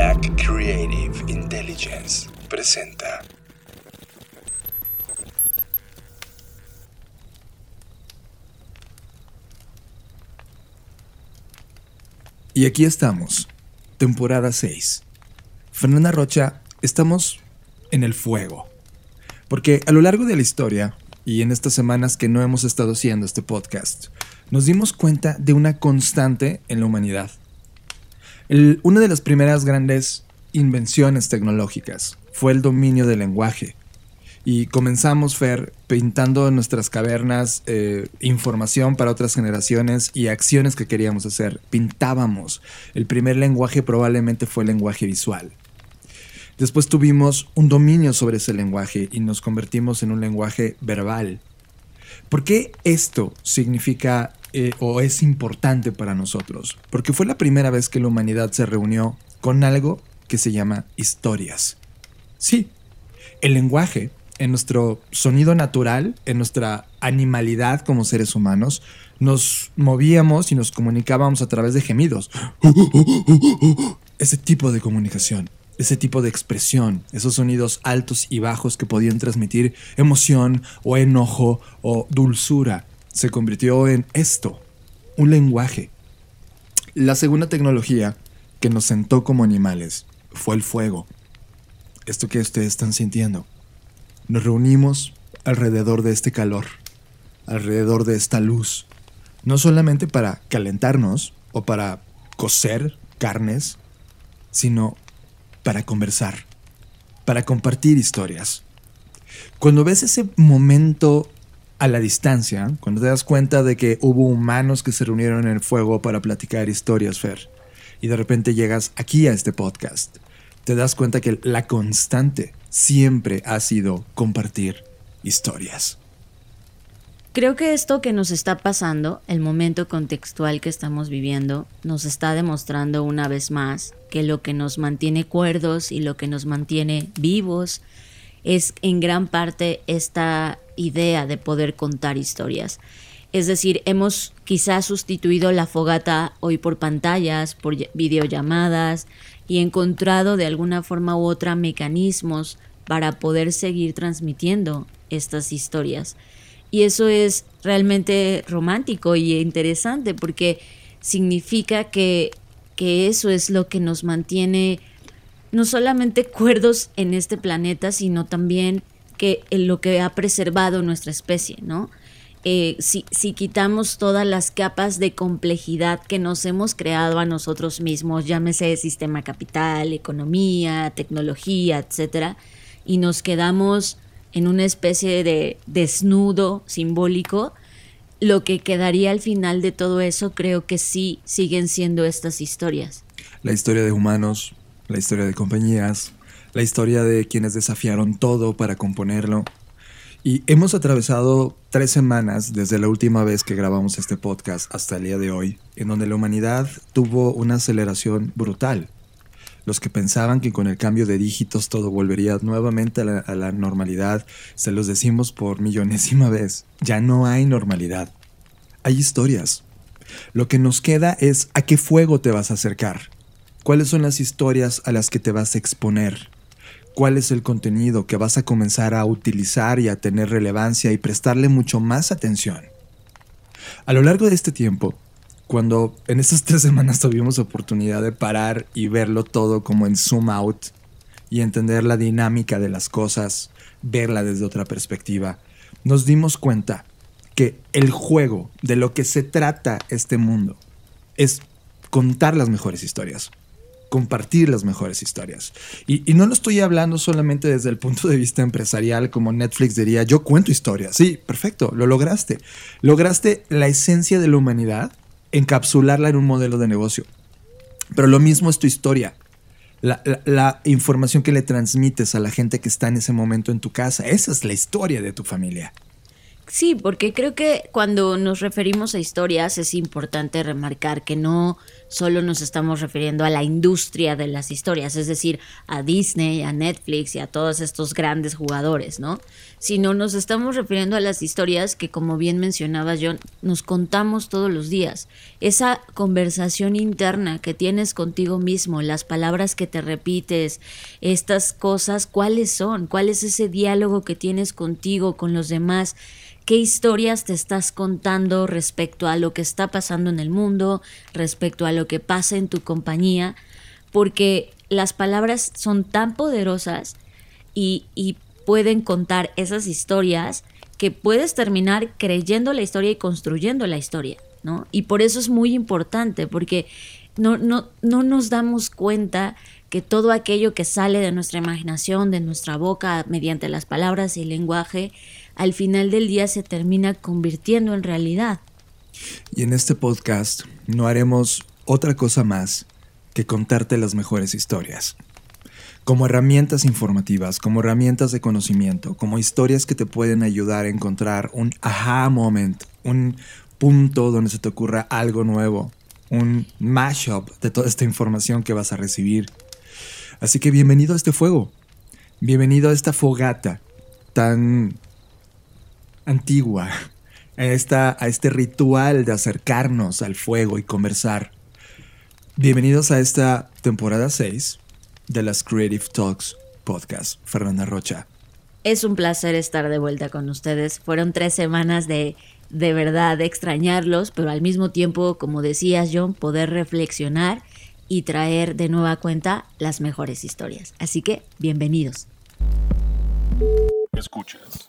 Black Creative Intelligence presenta. Y aquí estamos, temporada 6. Fernanda Rocha, estamos en el fuego. Porque a lo largo de la historia, y en estas semanas que no hemos estado haciendo este podcast, nos dimos cuenta de una constante en la humanidad. Una de las primeras grandes invenciones tecnológicas fue el dominio del lenguaje. Y comenzamos, Fer, pintando en nuestras cavernas eh, información para otras generaciones y acciones que queríamos hacer. Pintábamos. El primer lenguaje probablemente fue el lenguaje visual. Después tuvimos un dominio sobre ese lenguaje y nos convertimos en un lenguaje verbal. ¿Por qué esto significa eh, o es importante para nosotros? Porque fue la primera vez que la humanidad se reunió con algo que se llama historias. Sí, el lenguaje en nuestro sonido natural, en nuestra animalidad como seres humanos, nos movíamos y nos comunicábamos a través de gemidos. Ese tipo de comunicación, ese tipo de expresión, esos sonidos altos y bajos que podían transmitir emoción o enojo o dulzura, se convirtió en esto, un lenguaje. La segunda tecnología que nos sentó como animales fue el fuego. Esto que ustedes están sintiendo nos reunimos alrededor de este calor, alrededor de esta luz, no solamente para calentarnos o para cocer carnes, sino para conversar, para compartir historias. Cuando ves ese momento a la distancia, cuando te das cuenta de que hubo humanos que se reunieron en el fuego para platicar historias, Fer, y de repente llegas aquí a este podcast, te das cuenta que la constante siempre ha sido compartir historias. Creo que esto que nos está pasando, el momento contextual que estamos viviendo, nos está demostrando una vez más que lo que nos mantiene cuerdos y lo que nos mantiene vivos es en gran parte esta idea de poder contar historias. Es decir, hemos quizás sustituido la fogata hoy por pantallas, por videollamadas y encontrado de alguna forma u otra mecanismos para poder seguir transmitiendo estas historias. Y eso es realmente romántico y interesante porque significa que, que eso es lo que nos mantiene no solamente cuerdos en este planeta, sino también que lo que ha preservado nuestra especie, ¿no? Eh, si, si, quitamos todas las capas de complejidad que nos hemos creado a nosotros mismos, llámese sistema capital, economía, tecnología, etcétera, y nos quedamos en una especie de desnudo simbólico, lo que quedaría al final de todo eso creo que sí siguen siendo estas historias. La historia de humanos, la historia de compañías, la historia de quienes desafiaron todo para componerlo. Y hemos atravesado tres semanas desde la última vez que grabamos este podcast hasta el día de hoy, en donde la humanidad tuvo una aceleración brutal los que pensaban que con el cambio de dígitos todo volvería nuevamente a la, normalidad, se los decimos por millonésima vez, ya no hay normalidad. Hay historias. Lo que nos queda es a qué fuego te vas a acercar. ¿Cuáles son las historias a las que te vas a exponer? ¿Cuál es el contenido que vas a comenzar a utilizar y a tener relevancia y prestarle mucho más atención? A lo largo de este tiempo, cuando en esas tres semanas tuvimos oportunidad de parar y verlo todo como en zoom out y entender la dinámica de las cosas, verla desde otra perspectiva, nos dimos cuenta que el juego de lo que se trata este mundo es contar las mejores historias, compartir las mejores historias. Y, no lo estoy hablando solamente desde el punto de vista empresarial, como Netflix diría, yo cuento historias. Sí, perfecto, lo lograste. Lograste la esencia de la humanidad encapsularla en un modelo de negocio. Pero lo mismo es tu historia. La, información que le transmites a la gente que está en ese momento en tu casa. Esa es la historia de tu familia. Sí, porque creo que cuando nos referimos a historias es importante remarcar que no solo nos estamos refiriendo a la industria de las historias, es decir, a Disney, a Netflix y a todos estos grandes jugadores, ¿no? Sino nos estamos refiriendo a las historias que, como bien mencionaba John, nos contamos todos los días. Esa conversación interna que tienes contigo mismo, las palabras que te repites, estas cosas, ¿cuáles son? ¿Cuál es ese diálogo que tienes contigo, con los demás? Qué historias te estás contando respecto a lo que está pasando en el mundo, respecto a lo que pasa en tu compañía, porque las palabras son tan poderosas y, pueden contar esas historias que puedes terminar creyendo la historia y construyendo la historia, ¿no? Y por eso es muy importante, porque no, no, no nos damos cuenta que todo aquello que sale de nuestra imaginación, de nuestra boca, mediante las palabras y el lenguaje, al final del día se termina convirtiendo en realidad. Y en este podcast no haremos otra cosa más que contarte las mejores historias. Como herramientas informativas, como herramientas de conocimiento, como historias que te pueden ayudar a encontrar un aha moment, un punto donde se te ocurra algo nuevo, un mashup de toda esta información que vas a recibir. Así que bienvenido a este fuego, bienvenido a esta fogata tan antigua, a, esta, a este ritual de acercarnos al fuego y conversar. Bienvenidos a esta temporada 6 de las Creative Talks Podcast. Fernanda Rocha. Es un placer estar de vuelta con ustedes. Fueron tres semanas de de verdad de extrañarlos, pero al mismo tiempo, como decías John, poder reflexionar y traer de nueva cuenta las mejores historias. Así que, bienvenidos. Escuchas.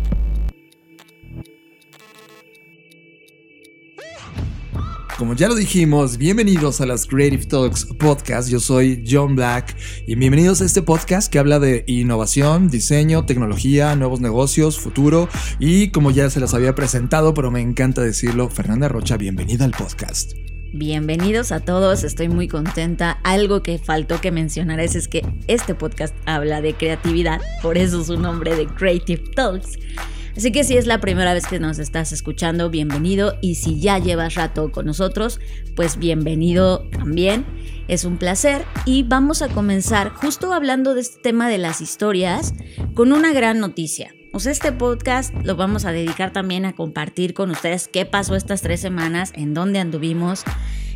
Como ya lo dijimos, bienvenidos a las Creative Talks Podcast. Yo soy John Black y bienvenidos a este podcast que habla de innovación, diseño, tecnología, nuevos negocios, futuro y como ya se las había presentado, pero me encanta decirlo, Fernanda Rocha, bienvenida al podcast. Bienvenidos a todos, estoy muy contenta. Algo que faltó que mencionar es, que este podcast habla de creatividad, por eso su nombre de Creative Talks. Así que si es la primera vez que nos estás escuchando, bienvenido. Y si ya llevas rato con nosotros, pues bienvenido también. Es un placer. Y vamos a comenzar justo hablando de este tema de las historias con una gran noticia. O sea, este podcast lo vamos a dedicar también a compartir con ustedes qué pasó estas tres semanas, en dónde anduvimos.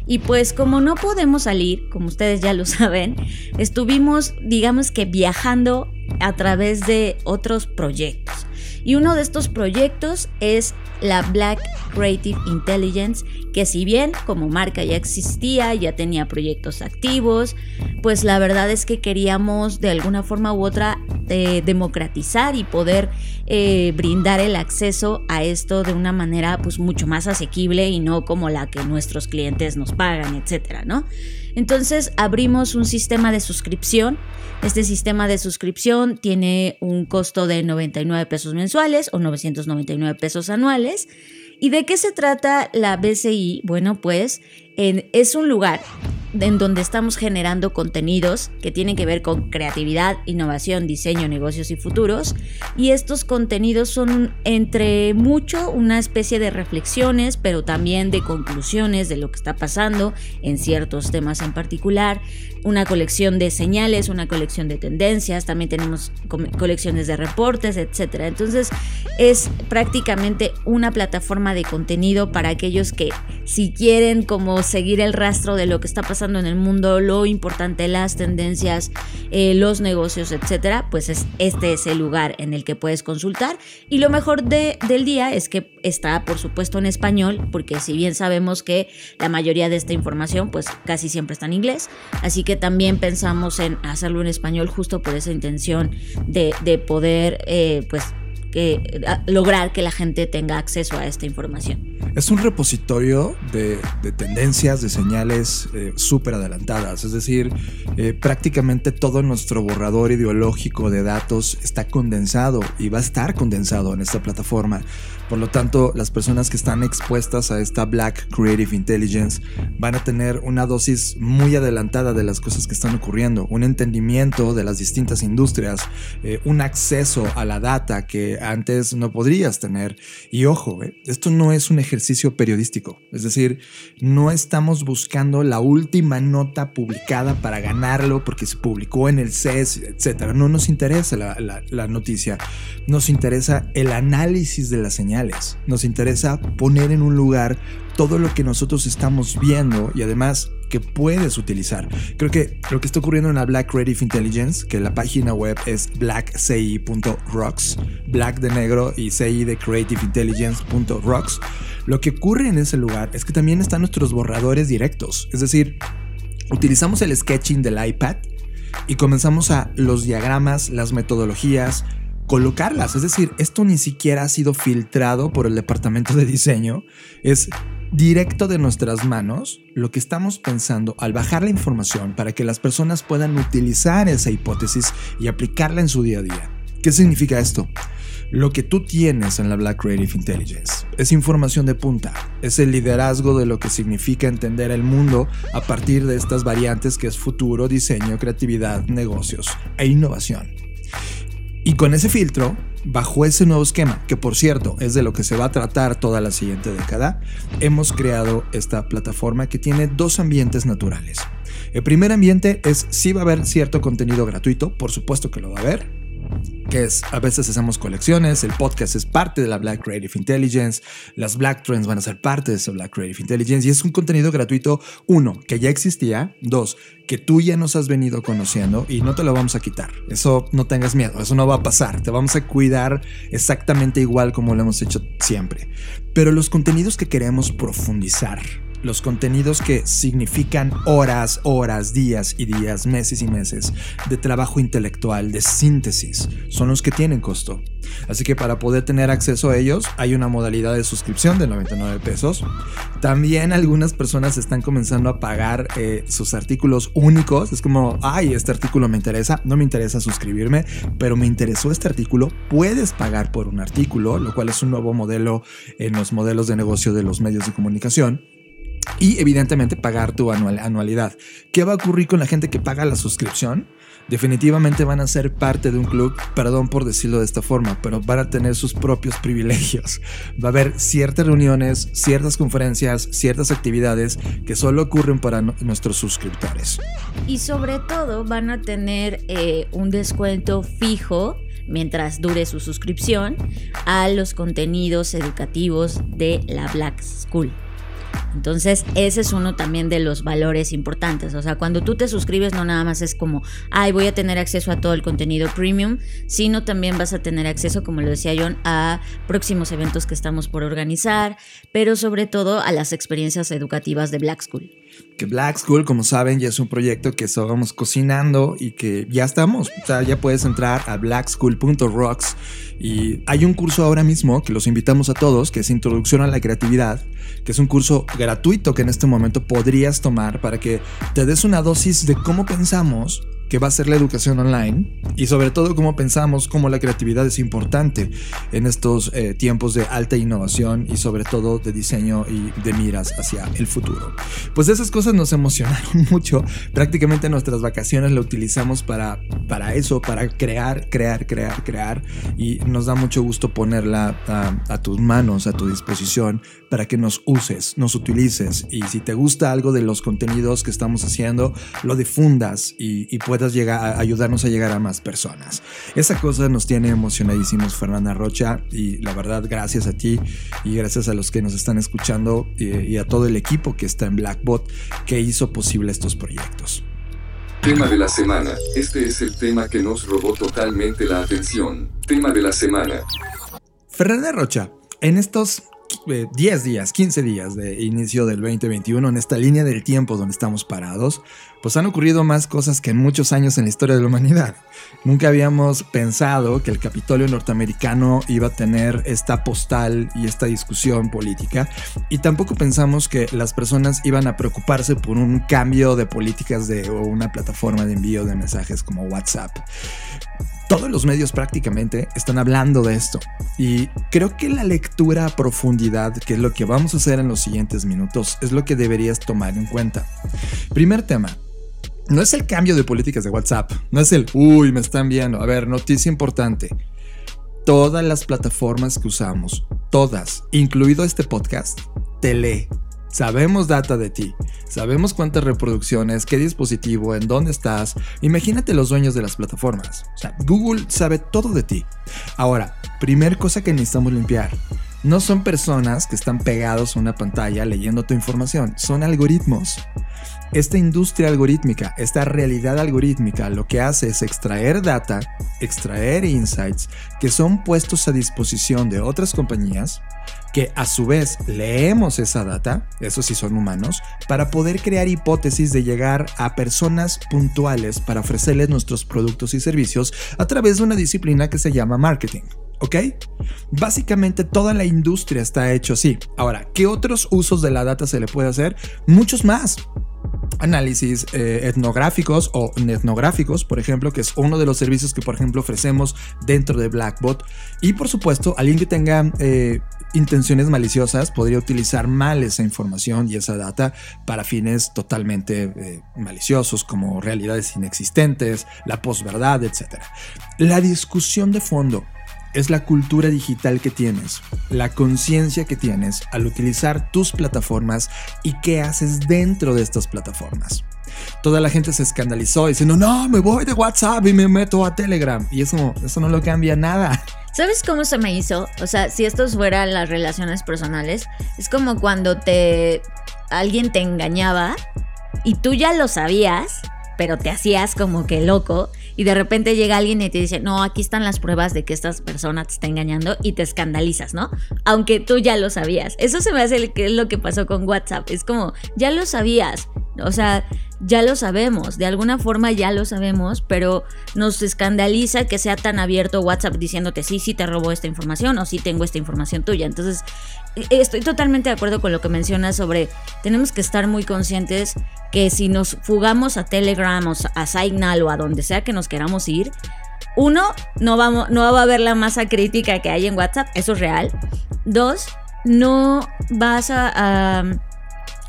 Y pues como no podemos salir, como ustedes ya lo saben, estuvimos, digamos que viajando a través de otros proyectos. Y uno de estos proyectos es la Black Creative Intelligence, que si bien como marca ya existía, ya tenía proyectos activos, pues la verdad es que queríamos de alguna forma u otra eh, democratizar y poder eh, brindar el acceso a esto de una manera pues mucho más asequible y no como la que nuestros clientes nos pagan, etcétera, ¿no? Entonces abrimos un sistema de suscripción. Este sistema de suscripción tiene un costo de 99 pesos mensuales o 999 pesos anuales. ¿Y de qué se trata la BCI? Bueno, pues es un lugar en donde estamos generando contenidos que tienen que ver con creatividad, innovación, diseño, negocios y futuros. Y estos contenidos son entre mucho una especie de reflexiones, pero también de conclusiones de lo que está pasando en ciertos temas en particular. Una colección de señales, una colección de tendencias, también tenemos colecciones de reportes, etc. Entonces es prácticamente una plataforma de contenido para aquellos que si quieren como seguir el rastro de lo que está pasando en el mundo, lo importante, las tendencias, eh, los negocios, etcétera, pues es, este es el lugar en el que puedes consultar. Y lo mejor de, del día es que está, por supuesto, en español, porque si bien sabemos que la mayoría de esta información, pues casi siempre está en inglés, así que también pensamos en hacerlo en español justo por esa intención de, poder, eh, pues, lograr que la gente tenga acceso a esta información. es un repositorio de, tendencias, de señales eh, súper adelantadas. Es decir, eh, prácticamente todo nuestro borrador ideológico de datos está condensado y va a estar condensado en esta plataforma. Por lo tanto, las personas que están expuestas a esta Black Creative Intelligence van a tener una dosis muy adelantada de las cosas que están ocurriendo, un entendimiento de las distintas industrias, eh, un acceso a la data que antes no podrías tener. Y ojo, eh, esto no es un ejercicio periodístico, es decir, no estamos buscando la última nota publicada para ganarlo porque se publicó en el CES, etc. No nos interesa la, la noticia, nos interesa el análisis de la señal nos interesa poner en un lugar todo lo que nosotros estamos viendo y además que puedes utilizar. Creo que lo que está ocurriendo en la Black Creative Intelligence, que la página web es blackci.rocks, black de negro y ci de creative intelligence.rocks, lo que ocurre en ese lugar es que también están nuestros borradores directos, es decir, utilizamos el sketching del iPad y comenzamos a los diagramas, las metodologías, colocarlas. Es decir, esto ni siquiera ha sido filtrado por el departamento de diseño. Es directo de nuestras manos lo que estamos pensando al bajar la información para que las personas puedan utilizar esa hipótesis y aplicarla en su día a día. ¿Qué significa esto? Lo que tú tienes en la Black Creative Intelligence es información de punta, es el liderazgo de lo que significa entender el mundo a partir de estas variantes que es futuro, diseño, creatividad, negocios e innovación. Y con ese filtro, bajo ese nuevo esquema, que por cierto es de lo que se va a tratar toda la siguiente década, hemos creado esta plataforma que tiene dos ambientes naturales. El primer ambiente es si va a haber cierto contenido gratuito, por supuesto que lo va a haber, es a veces hacemos colecciones, el podcast es parte de la Black Creative Intelligence, las Black Trends van a ser parte de esa Black Creative Intelligence y es un contenido gratuito, uno, que ya existía, dos, que tú ya nos has venido conociendo y no te lo vamos a quitar. Eso no tengas miedo, eso no va a pasar, te vamos a cuidar exactamente igual como lo hemos hecho siempre. Pero los contenidos que queremos profundizar, los contenidos que significan horas, horas, días y días, meses y meses de trabajo intelectual, de síntesis, son los que tienen costo. Así que para poder tener acceso a ellos hay una modalidad de suscripción de 99 pesos. También algunas personas están comenzando a pagar eh, sus artículos únicos. Es como, ay, este artículo me interesa, no me interesa suscribirme, pero me interesó este artículo. Puedes pagar por un artículo, lo cual es un nuevo modelo en los modelos de negocio de los medios de comunicación y evidentemente pagar tu anualidad. ¿Qué va a ocurrir con la gente que paga la suscripción? Definitivamente van a ser parte de un club, perdón por decirlo de esta forma, pero van a tener sus propios privilegios. Va a haber ciertas reuniones, ciertas conferencias, ciertas actividades que solo ocurren para nuestros suscriptores. Y sobre todo van a tener eh, un descuento fijo mientras dure su suscripción a los contenidos educativos de la Black School. Entonces, ese es uno también de los valores importantes. O sea, cuando tú te suscribes, no nada más es como, ay, voy a tener acceso a todo el contenido premium, sino también vas a tener acceso, como lo decía John, a próximos eventos que estamos por organizar, pero sobre todo a las experiencias educativas de Black School que Black School, como saben, ya es un proyecto que estábamos cocinando y que ya estamos. O sea, ya puedes entrar a blackschool.rocks y hay un curso ahora mismo que los invitamos a todos, que es Introducción a la Creatividad, que es un curso gratuito que en este momento podrías tomar para que te des una dosis de cómo pensamos que va a ser la educación online y sobre todo cómo pensamos cómo la creatividad es importante en estos eh, tiempos de alta innovación y sobre todo de diseño y de miras hacia el futuro. Pues esas cosas nos emocionaron mucho. Prácticamente nuestras vacaciones lo utilizamos para, para eso, para crear, crear, crear, crear y nos da mucho gusto ponerla a, tus manos, a tu disposición para que nos uses, nos utilices y si te gusta algo de los contenidos que estamos haciendo, lo difundas y, y llegar a ayudarnos a llegar a más personas. Esa cosa nos tiene emocionadísimos, Fernanda Rocha, y la verdad, gracias a ti y gracias a los que nos están escuchando y, y a todo el equipo que está en Blackbot que hizo posible estos proyectos. Tema de la semana. Este es el tema que nos robó totalmente la atención. Tema de la semana. Fernanda Rocha, en estos 10 días, 15 días de inicio del 2021, en esta línea del tiempo donde estamos parados, pues han ocurrido más cosas que en muchos años en la historia de la humanidad. Nunca habíamos pensado que el Capitolio norteamericano iba a tener esta postal y esta discusión política, y tampoco pensamos que las personas iban a preocuparse por un cambio de políticas de o una plataforma de envío de mensajes como WhatsApp todos los medios prácticamente están hablando de esto. Y creo que la lectura a profundidad, que es lo que vamos a hacer en los siguientes minutos, es lo que deberías tomar en cuenta. Primer tema. No es el cambio de políticas de WhatsApp, no es el, uy, me están viendo. A ver, noticia importante. Todas las plataformas que usamos, todas, incluido este podcast, te lee Sabemos data de ti, sabemos cuántas reproducciones, qué dispositivo, en dónde estás. Imagínate los dueños de las plataformas. O sea, Google sabe todo de ti. Ahora, primer cosa que necesitamos limpiar. No son personas que están pegados a una pantalla leyendo tu información, son algoritmos. Esta industria algorítmica, esta realidad algorítmica, lo que hace es extraer data, extraer insights que son puestos a disposición de otras compañías que a su vez leemos esa data, eso sí son humanos, para poder crear hipótesis de llegar a personas puntuales para ofrecerles nuestros productos y servicios a través de una disciplina que se llama marketing. ¿Ok? Básicamente toda la industria está hecho así. Ahora, ¿qué otros usos de la data se le puede hacer? Muchos más análisis eh, etnográficos o etnográficos, por ejemplo, que es uno de los servicios que, por ejemplo, ofrecemos dentro de Blackbot. Y, por supuesto, alguien que tenga eh, intenciones maliciosas podría utilizar mal esa información y esa data para fines totalmente eh, maliciosos, como realidades inexistentes, la posverdad, etc. La discusión de fondo es la cultura digital que tienes, la conciencia que tienes al utilizar tus plataformas y qué haces dentro de estas plataformas. Toda la gente se escandalizó diciendo, no, me voy de WhatsApp y me meto a Telegram. Y eso, eso no lo cambia nada. ¿Sabes cómo se me hizo? O sea, si esto fuera las relaciones personales, es como cuando te alguien te engañaba y tú ya lo sabías, pero te hacías como que loco y de repente llega alguien y te dice, no, aquí están las pruebas de que esta persona te está engañando y te escandalizas, ¿no? Aunque tú ya lo sabías. Eso se me hace que es lo que pasó con WhatsApp. Es como, ya lo sabías. O sea, ya lo sabemos, de alguna forma ya lo sabemos, pero nos escandaliza que sea tan abierto WhatsApp diciéndote sí, sí te robó esta información o sí tengo esta información tuya. Entonces, e, estoy totalmente de acuerdo con lo que mencionas sobre tenemos que estar muy conscientes que si nos fugamos a Telegram o a Signal o a donde sea que nos queramos ir, uno, no, vamos, no va a haber la masa crítica que hay en WhatsApp, eso es real. Dos, no vas a,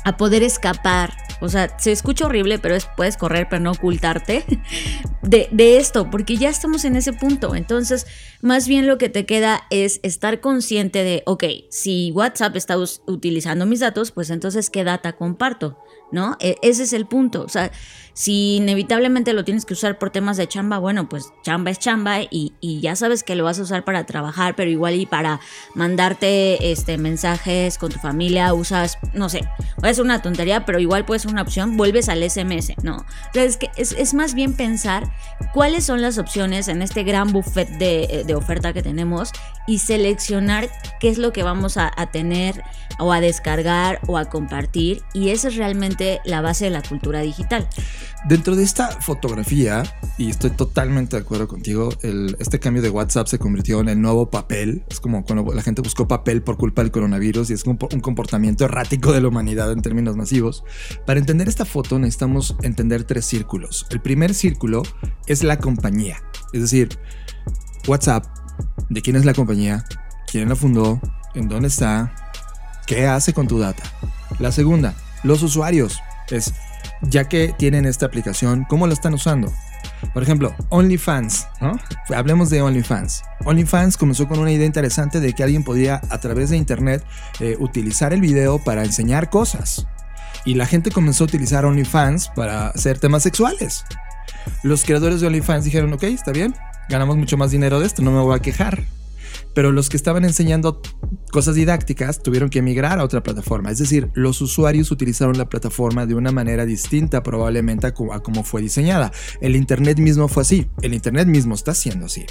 a poder escapar o sea, se escucha horrible, pero es, puedes correr, pero no ocultarte de, de, esto, porque ya estamos en ese punto. Entonces, más bien lo que te queda es estar consciente de, ok, si WhatsApp está utilizando mis datos, pues entonces, ¿qué data comparto? ¿No? E, ese es el punto. O sea, si inevitablemente lo tienes que usar por temas de chamba, bueno, pues chamba es chamba y, ya sabes que lo vas a usar para trabajar, pero igual y para mandarte este, mensajes con tu familia, usas, no sé, es una tontería, pero igual puede ser una opción, vuelves al SMS, ¿no? es que es, más bien pensar cuáles son las opciones en este gran buffet de, oferta que tenemos y seleccionar qué es lo que vamos a, a tener o a descargar o a compartir y esa es realmente la base de la cultura digital. Dentro de esta fotografía, y estoy totalmente de acuerdo contigo, este cambio de WhatsApp se convirtió en el nuevo papel. Es como cuando la gente buscó papel por culpa del coronavirus y es un, un comportamiento errático de la humanidad en términos masivos. Para entender esta foto necesitamos entender tres círculos. El primer círculo es la compañía, es decir, WhatsApp, de quién es la compañía, quién la fundó, en dónde está, qué hace con tu data. La segunda, los usuarios, es ya que tienen esta aplicación, ¿cómo lo están usando? Por ejemplo, OnlyFans, ¿no? Hablemos de OnlyFans. OnlyFans comenzó con una idea interesante de que alguien podría a través de Internet eh, utilizar el video para enseñar cosas. Y la gente comenzó a utilizar OnlyFans para hacer temas sexuales. Los creadores de OnlyFans dijeron, ok, está bien, ganamos mucho más dinero de esto, no me voy a quejar. Pero los que estaban enseñando cosas didácticas tuvieron que emigrar a otra plataforma. Es decir, los usuarios utilizaron la plataforma de una manera distinta probablemente a como fue diseñada. El Internet mismo fue así, el Internet mismo está siendo así.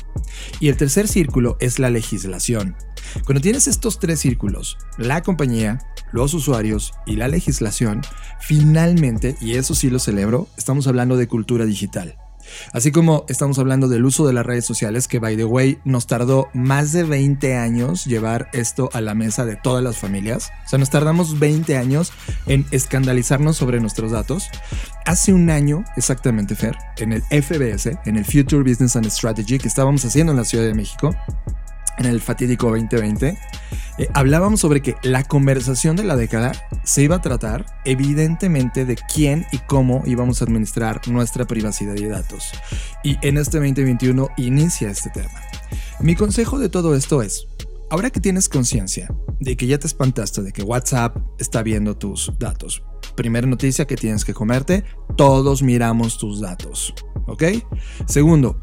Y el tercer círculo es la legislación. Cuando tienes estos tres círculos, la compañía, los usuarios y la legislación, finalmente, y eso sí lo celebro, estamos hablando de cultura digital. Así como estamos hablando del uso de las redes sociales, que by the way nos tardó más de 20 años llevar esto a la mesa de todas las familias. O sea, nos tardamos 20 años en escandalizarnos sobre nuestros datos. Hace un año, exactamente, Fer, en el FBS, en el Future Business and Strategy que estábamos haciendo en la Ciudad de México, en el fatídico 2020, eh, hablábamos sobre que la conversación de la década se iba a tratar evidentemente de quién y cómo íbamos a administrar nuestra privacidad y datos. Y en este 2021 inicia este tema. Mi consejo de todo esto es, ahora que tienes conciencia de que ya te espantaste de que WhatsApp está viendo tus datos, primera noticia que tienes que comerte, todos miramos tus datos, ¿ok? Segundo,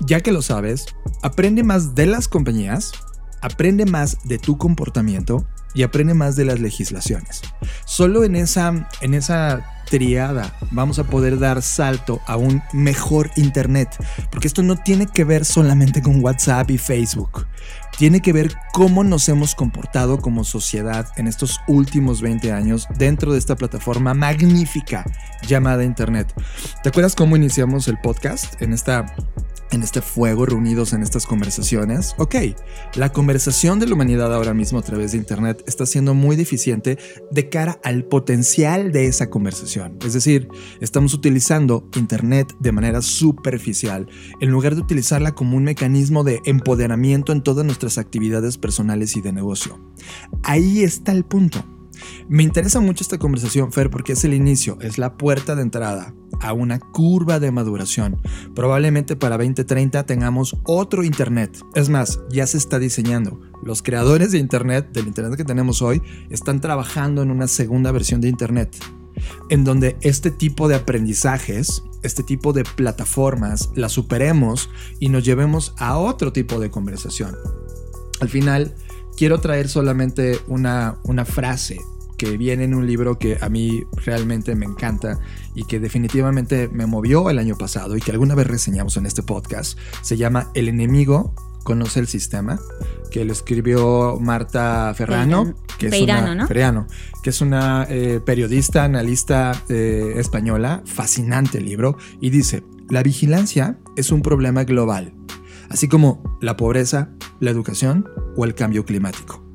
ya que lo sabes, aprende más de las compañías, aprende más de tu comportamiento y aprende más de las legislaciones. Solo en esa, en esa triada vamos a poder dar salto a un mejor Internet, porque esto no tiene que ver solamente con WhatsApp y Facebook. Tiene que ver cómo nos hemos comportado como sociedad en estos últimos 20 años dentro de esta plataforma magnífica llamada Internet. ¿Te acuerdas cómo iniciamos el podcast en esta en este fuego reunidos en estas conversaciones. Ok, la conversación de la humanidad ahora mismo a través de Internet está siendo muy deficiente de cara al potencial de esa conversación. Es decir, estamos utilizando Internet de manera superficial en lugar de utilizarla como un mecanismo de empoderamiento en todas nuestras actividades personales y de negocio. Ahí está el punto. Me interesa mucho esta conversación, Fer, porque es el inicio, es la puerta de entrada a una curva de maduración. Probablemente para 2030 tengamos otro Internet. Es más, ya se está diseñando. Los creadores de Internet, del Internet que tenemos hoy, están trabajando en una segunda versión de Internet, en donde este tipo de aprendizajes, este tipo de plataformas, las superemos y nos llevemos a otro tipo de conversación. Al final, quiero traer solamente una, una frase que viene en un libro que a mí realmente me encanta y que definitivamente me movió el año pasado y que alguna vez reseñamos en este podcast. Se llama El enemigo conoce el sistema, que lo escribió Marta Ferrano, que, es una, que es una eh, periodista, analista eh, española, fascinante libro, y dice, la vigilancia es un problema global, así como la pobreza, la educación o el cambio climático.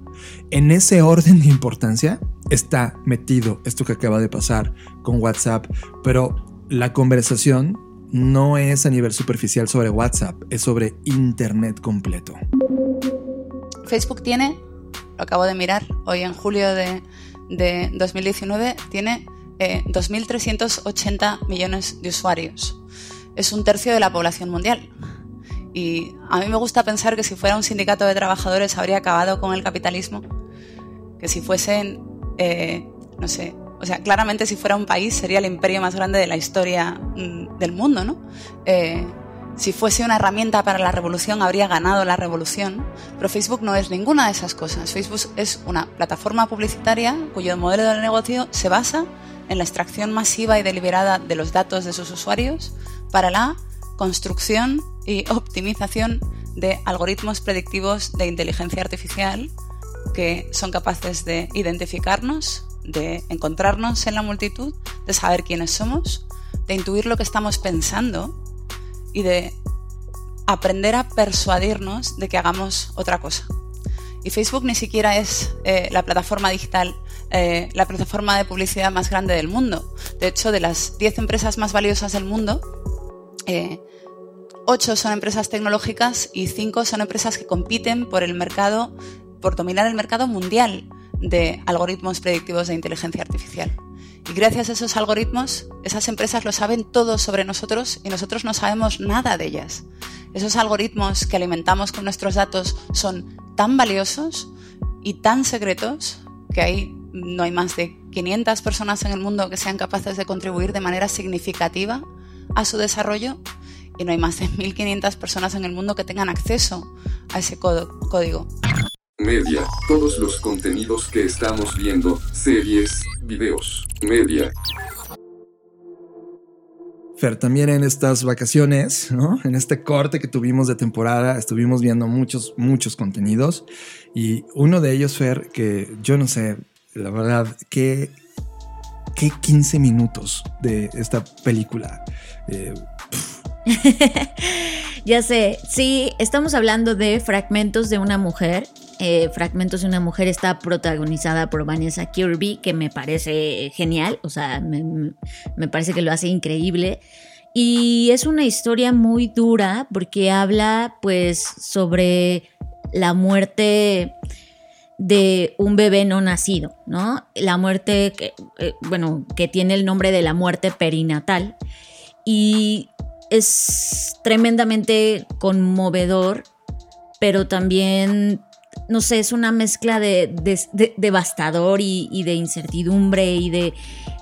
En ese orden de importancia está metido esto que acaba de pasar con WhatsApp, pero la conversación no es a nivel superficial sobre WhatsApp, es sobre Internet completo. Facebook tiene, lo acabo de mirar, hoy en julio de, 2019, tiene 2.380 eh, millones de usuarios. Es un tercio de la población mundial. Y a mí me gusta pensar que si fuera un sindicato de trabajadores habría acabado con el capitalismo que si fuesen, eh, no sé, o sea, claramente si fuera un país sería el imperio más grande de la historia mm, del mundo, ¿no? Eh, si fuese una herramienta para la revolución, habría ganado la revolución, pero Facebook no es ninguna de esas cosas. Facebook es una plataforma publicitaria cuyo modelo de negocio se basa en la extracción masiva y deliberada de los datos de sus usuarios para la construcción y optimización de algoritmos predictivos de inteligencia artificial que son capaces de identificarnos, de encontrarnos en la multitud, de saber quiénes somos, de intuir lo que estamos pensando y de aprender a persuadirnos de que hagamos otra cosa. Y Facebook ni siquiera es eh, la plataforma digital, eh, la plataforma de publicidad más grande del mundo. De hecho, de las 10 empresas más valiosas del mundo, eh, 8 son empresas tecnológicas y 5 son empresas que compiten por el mercado por dominar el mercado mundial de algoritmos predictivos de inteligencia artificial. Y gracias a esos algoritmos, esas empresas lo saben todo sobre nosotros y nosotros no sabemos nada de ellas. Esos algoritmos que alimentamos con nuestros datos son tan valiosos y tan secretos que hay, no hay más de 500 personas en el mundo que sean capaces de contribuir de manera significativa a su desarrollo y no hay más de 1.500 personas en el mundo que tengan acceso a ese código. Media, todos los contenidos que estamos viendo, series, videos, media. Fer, también en estas vacaciones, ¿no? En este corte que tuvimos de temporada, estuvimos viendo muchos, muchos contenidos. Y uno de ellos, Fer, que yo no sé, la verdad, que qué 15 minutos de esta película. Eh, ya sé, sí, estamos hablando de Fragmentos de una mujer. Eh, Fragmentos de una mujer está protagonizada por Vanessa Kirby, que me parece genial, o sea, me, parece que lo hace increíble. Y es una historia muy dura porque habla pues sobre la muerte de un bebé no nacido, ¿no? La muerte, eh, bueno, que tiene el nombre de la muerte perinatal. Y es tremendamente conmovedor, pero también, no sé, es una mezcla de, devastador y, de incertidumbre y de,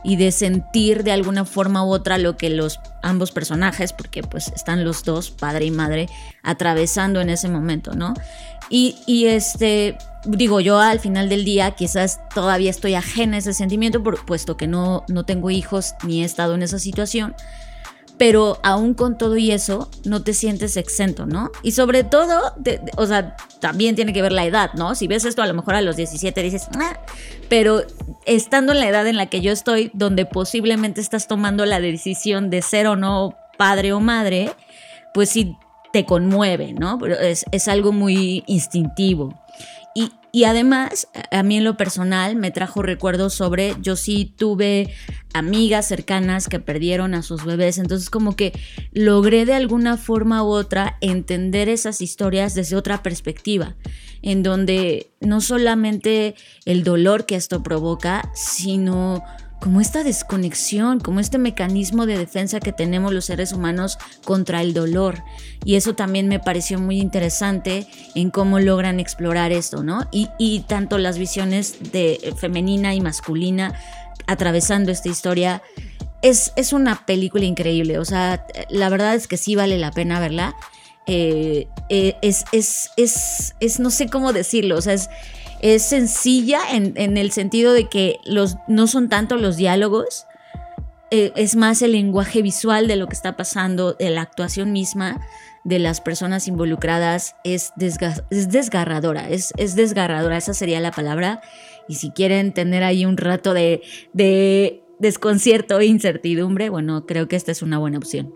y de sentir de alguna forma u otra lo que los ambos personajes, porque pues están los dos, padre y madre, atravesando en ese momento, ¿no? Y, y este, digo yo al final del día quizás todavía estoy ajena a ese sentimiento, por, puesto que no, no tengo hijos ni he estado en esa situación pero aún con todo y eso, no te sientes exento, ¿no? Y sobre todo, o sea, también tiene que ver la edad, ¿no? Si ves esto a lo mejor a los 17 dices, ah", pero estando en la edad en la que yo estoy, donde posiblemente estás tomando la decisión de ser o no padre o madre, pues sí te conmueve, ¿no? Es, es algo muy instintivo. Y además, a mí en lo personal me trajo recuerdos sobre, yo sí tuve amigas cercanas que perdieron a sus bebés, entonces como que logré de alguna forma u otra entender esas historias desde otra perspectiva, en donde no solamente el dolor que esto provoca, sino como esta desconexión, como este mecanismo de defensa que tenemos los seres humanos contra el dolor. Y eso también me pareció muy interesante en cómo logran explorar esto, ¿no? Y, tanto las visiones de femenina y masculina atravesando esta historia. Es, es una película increíble, o sea, la verdad es que sí vale la pena verla. Eh, eh, es, es, es, es, no sé cómo decirlo, o sea, es, es sencilla en, el sentido de que los, no son tanto los diálogos, eh, es más el lenguaje visual de lo que está pasando, de la actuación misma de las personas involucradas es, es desgarradora, es, es, desgarradora, esa sería la palabra. Y si quieren tener ahí un rato de, de desconcierto e incertidumbre, bueno, creo que esta es una buena opción.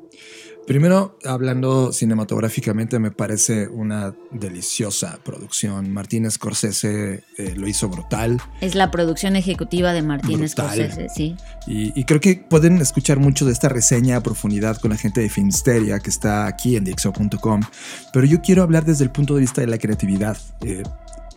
Primero, hablando cinematográficamente, me parece una deliciosa producción. Martín Scorsese eh, lo hizo brutal. Es la producción ejecutiva de Martín Scorsese, sí. Y, creo que pueden escuchar mucho de esta reseña a profundidad con la gente de Filmsteria que está aquí en Dixo.com. Pero yo quiero hablar desde el punto de vista de la creatividad. Eh,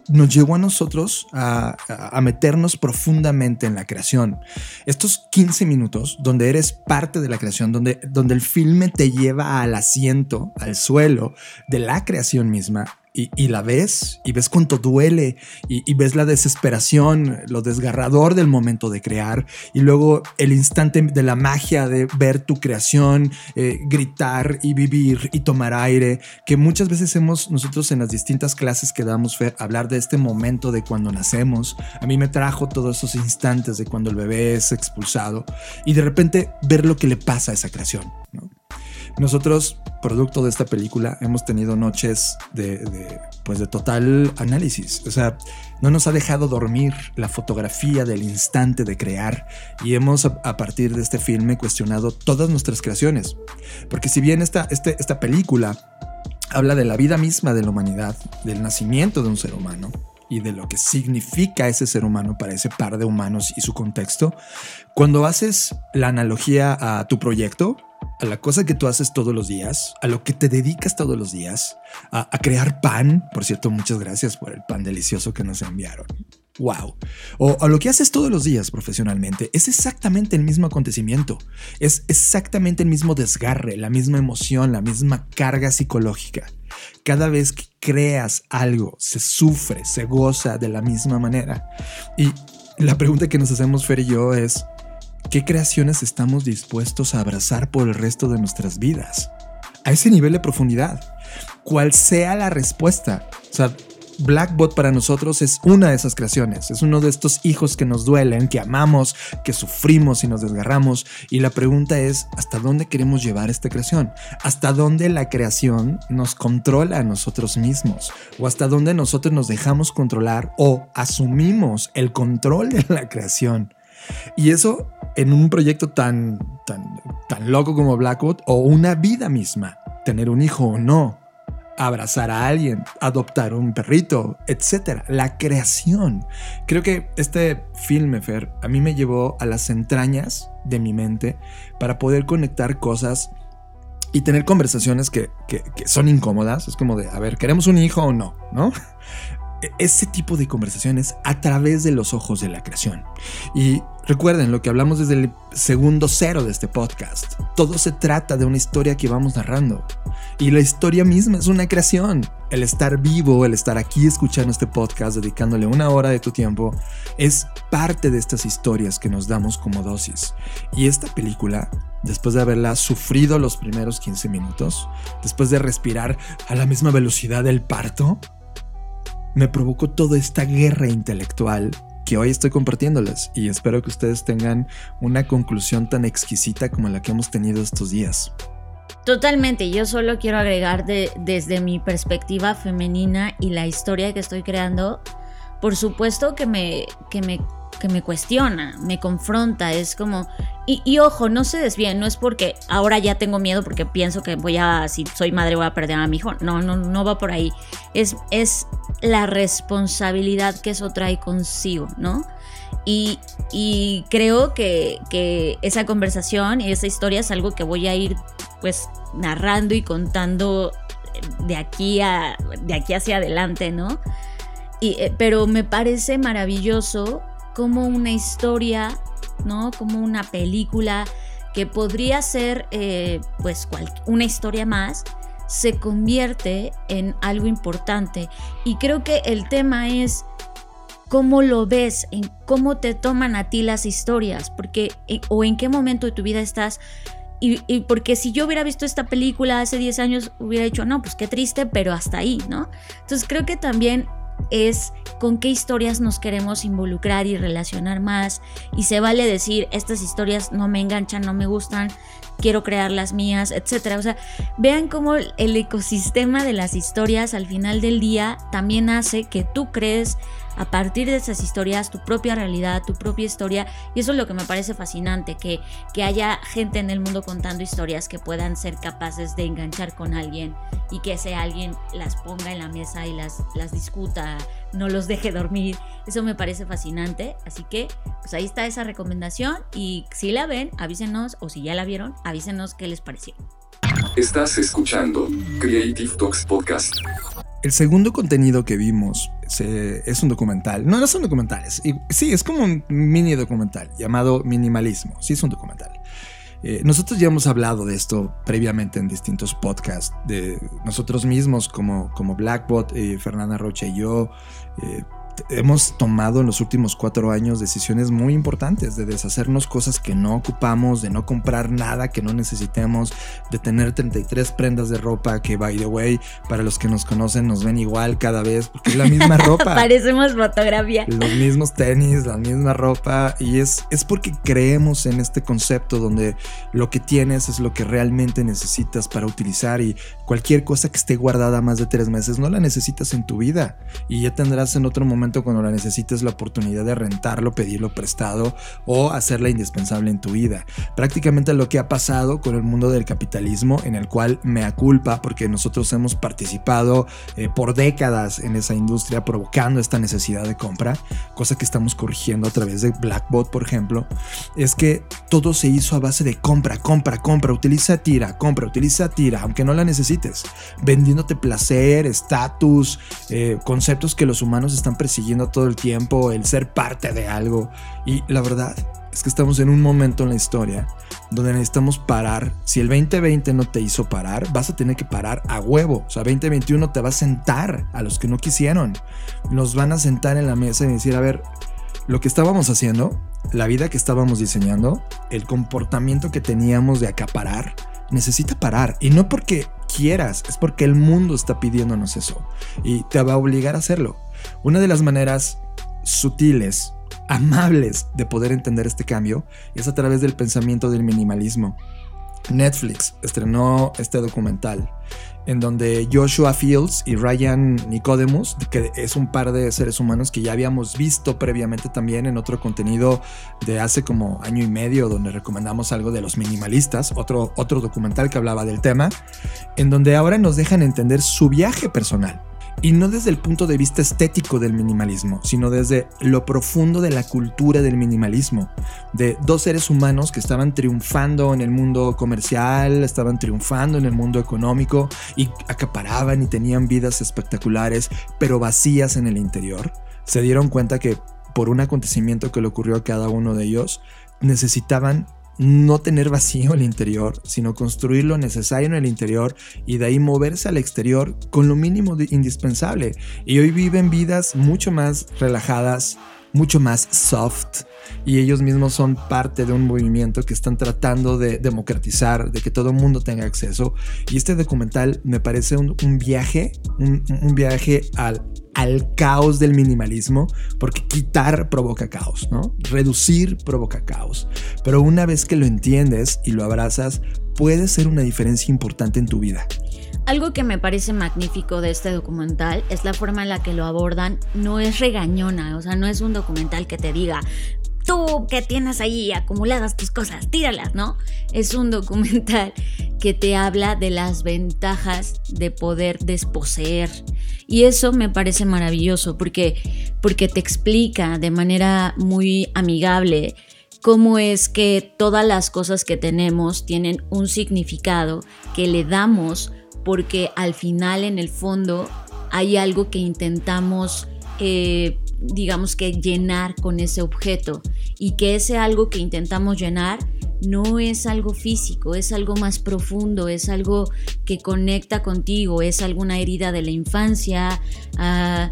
nos llevó a nosotros a, meternos profundamente en la creación. Estos 15 minutos donde eres parte de la creación, donde, donde el filme te lleva al asiento, al suelo de la creación misma, y, la ves y ves cuánto duele y, ves la desesperación, lo desgarrador del momento de crear y luego el instante de la magia de ver tu creación, eh, gritar y vivir y tomar aire, que muchas veces hemos nosotros en las distintas clases que damos hablar de este momento de cuando nacemos. A mí me trajo todos esos instantes de cuando el bebé es expulsado y de repente ver lo que le pasa a esa creación. Nosotros, producto de esta película, hemos tenido noches de, pues de total análisis. O sea, no nos ha dejado dormir la fotografía del instante de crear y hemos a, partir de este filme cuestionado todas nuestras creaciones. Porque si bien esta, este, esta película habla de la vida misma de la humanidad, del nacimiento de un ser humano, y de lo que significa ese ser humano para ese par de humanos y su contexto, cuando haces la analogía a tu proyecto, a la cosa que tú haces todos los días, a lo que te dedicas todos los días, a, crear pan. Por cierto, muchas gracias por el pan delicioso que nos enviaron. Wow. O a lo que haces todos los días profesionalmente, es exactamente el mismo acontecimiento. Es exactamente el mismo desgarre, la misma emoción, la misma carga psicológica. Cada vez que creas algo, se sufre, se goza de la misma manera. Y la pregunta que nos hacemos Fer y yo es, ¿Qué creaciones estamos dispuestos a abrazar por el resto de nuestras vidas? a ese nivel de profundidad. Cual sea la respuesta. O sea, Blackbot para nosotros es una de esas creaciones, es uno de estos hijos que nos duelen, que amamos, que sufrimos y nos desgarramos. Y la pregunta es, ¿hasta dónde queremos llevar esta creación? ¿Hasta dónde la creación nos controla a nosotros mismos? ¿O hasta dónde nosotros nos dejamos controlar o asumimos el control de la creación? Y eso en un proyecto tan, tan, tan loco como Blackbot o una vida misma, tener un hijo o no abrazar a alguien, adoptar un perrito, etcétera. La creación. Creo que este filme, Fer, a mí me llevó a las entrañas de mi mente para poder conectar cosas y tener conversaciones que, que son incómodas. Es como de, a ver, ¿queremos un hijo o no? ¿No? E-, ese tipo de conversaciones a través de los ojos de la creación. Y recuerden lo que hablamos desde el segundo cero de este podcast. Todo se trata de una historia que vamos narrando. Y la historia misma es una creación. El estar vivo, el estar aquí escuchando este podcast, dedicándole una hora de tu tiempo, es parte de estas historias que nos damos como dosis. Y esta película después de haberla sufrido los primeros 15 minutos, después de respirar a la misma velocidad del parto, me provocó toda esta guerra intelectual que hoy estoy compartiéndoles y espero que ustedes tengan una conclusión tan exquisita como la que hemos tenido estos días. Totalmente, yo solo quiero agregar desde mi perspectiva femenina y la historia que estoy creando, por supuesto que me, que me que me cuestiona, me confronta, es como... Y, ojo, no se desvíen, no es porque ahora ya tengo miedo porque pienso que voy a, si soy madre voy a perder a mi hijo, no, no, no va por ahí, es, es la responsabilidad que eso trae consigo, ¿no? Y, y creo que, que, esa conversación y esa historia es algo que voy a ir pues narrando y contando de aquí, a, de aquí hacia adelante, ¿no? Y, eh, pero me parece maravilloso como una historia, ¿no? Como una película que podría ser eh, pues una historia más, se convierte en algo importante. Y creo que el tema es cómo lo ves, en cómo te toman a ti las historias, porque eh, o en qué momento de tu vida estás. Y, y, porque si yo hubiera visto esta película hace 10 años, hubiera dicho, no, pues qué triste, pero hasta ahí, ¿no? Entonces creo que también es con qué historias nos queremos involucrar y relacionar más. Y se vale decir, estas historias no me enganchan, no me gustan, quiero crear las mías, etc. O sea, vean cómo el ecosistema de las historias al final del día también hace que tú crees a partir de esas historias tu propia realidad, tu propia historia. Y eso es lo que me parece fascinante, que, que haya gente en el mundo contando historias que puedan ser capaces de enganchar con alguien y que ese alguien las ponga en la mesa y las, las discuta, no los deje dormir. Eso me parece fascinante. Así que, pues ahí está esa recomendación. Y si la ven, avísenos, o si ya la vieron, avísenos qué les pareció. Estás escuchando Creative Talks Podcast. El segundo contenido que vimos es un documental. No, no son documentales. Sí, es como un mini documental llamado Minimalismo. Sí, es un documental. Eh, nosotros ya hemos hablado de esto previamente en distintos podcasts, de nosotros mismos como, como Blackbot, eh, Fernanda Rocha y yo, eh, hemos tomado en los últimos cuatro años decisiones muy importantes de deshacernos cosas que no ocupamos, de no comprar nada que no necesitemos, de tener 33 prendas de ropa que, by the way, para los que nos conocen nos ven igual cada vez porque es la misma ropa. Parecemos fotografía. Los mismos tenis, la misma ropa y es, es porque creemos en este concepto donde lo que tienes es lo que realmente necesitas para utilizar y cualquier cosa que esté guardada más de tres meses no la necesitas en tu vida y ya tendrás en otro momento cuando la necesites la oportunidad de rentarlo, pedirlo prestado o hacerla indispensable en tu vida. Prácticamente lo que ha pasado con el mundo del capitalismo en el cual me culpa porque nosotros hemos participado eh, por décadas en esa industria provocando esta necesidad de compra, cosa que estamos corrigiendo a través de Blackbot, por ejemplo, es que todo se hizo a base de compra, compra, compra, utiliza tira, compra, utiliza tira, aunque no la necesites, vendiéndote placer, estatus, eh, conceptos que los humanos están persiguiendo siguiendo todo el tiempo, el ser parte de algo. Y la verdad es que estamos en un momento en la historia donde necesitamos parar. Si el 2020 no te hizo parar, vas a tener que parar a huevo. O sea, 2021 te va a sentar a los que no quisieron. Nos van a sentar en la mesa y decir, a ver, lo que estábamos haciendo, la vida que estábamos diseñando, el comportamiento que teníamos de acaparar, necesita parar. Y no porque quieras, es porque el mundo está pidiéndonos eso y te va a obligar a hacerlo. Una de las maneras sutiles, amables de poder entender este cambio es a través del pensamiento del minimalismo. Netflix estrenó este documental en donde Joshua Fields y Ryan Nicodemus, que es un par de seres humanos que ya habíamos visto previamente también en otro contenido de hace como año y medio, donde recomendamos algo de los minimalistas, otro, otro documental que hablaba del tema, en donde ahora nos dejan entender su viaje personal. Y no desde el punto de vista estético del minimalismo, sino desde lo profundo de la cultura del minimalismo. De dos seres humanos que estaban triunfando en el mundo comercial, estaban triunfando en el mundo económico y acaparaban y tenían vidas espectaculares, pero vacías en el interior. Se dieron cuenta que por un acontecimiento que le ocurrió a cada uno de ellos, necesitaban no tener vacío el interior, sino construir lo necesario en el interior y de ahí moverse al exterior con lo mínimo indispensable. Y hoy viven vidas mucho más relajadas, mucho más soft y ellos mismos son parte de un movimiento que están tratando de democratizar, de que todo el mundo tenga acceso. Y este documental me parece un, viaje, un, viaje al al caos del minimalismo, porque quitar provoca caos, ¿no? Reducir provoca caos. Pero una vez que lo entiendes y lo abrazas, puede ser una diferencia importante en tu vida. Algo que me parece magnífico de este documental es la forma en la que lo abordan. No es regañona, o sea, no es un documental que te diga, tú que tienes ahí acumuladas tus cosas, tíralas, ¿no? Es un documental que te habla de las ventajas de poder desposeer. Y eso me parece maravilloso porque, porque te explica de manera muy amigable cómo es que todas las cosas que tenemos tienen un significado que le damos porque al final en el fondo hay algo que intentamos eh, digamos que llenar con ese objeto y que ese algo que intentamos llenar no es algo físico, es algo más profundo, es algo que conecta contigo, es alguna herida de la infancia, uh,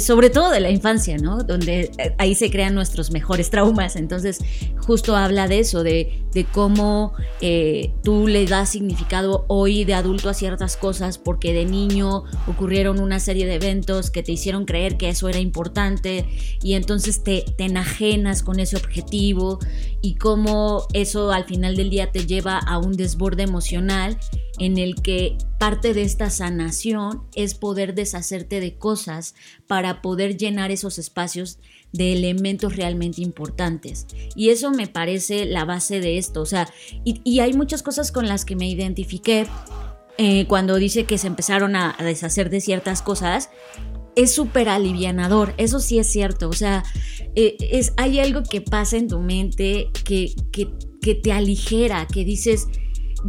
sobre todo de la infancia, ¿no? Donde eh, ahí se crean nuestros mejores traumas. Entonces, justo habla de eso, de, cómo eh, tú le das significado hoy de adulto a ciertas cosas porque de niño ocurrieron una serie de eventos que te hicieron creer que eso era importante y entonces te, te enajenas con ese objetivo y cómo eso al final del día te lleva a un desborde emocional en el que parte de esta sanación es poder deshacerte de cosas para poder llenar esos espacios de elementos realmente importantes. Y eso me parece la base de esto. O sea, y, hay muchas cosas con las que me identifiqué eh, cuando dice que se empezaron a, deshacer de ciertas cosas. Es súper alivianador, eso sí es cierto. O sea, eh, es, hay algo que pasa en tu mente que, que, que te aligera, que dices,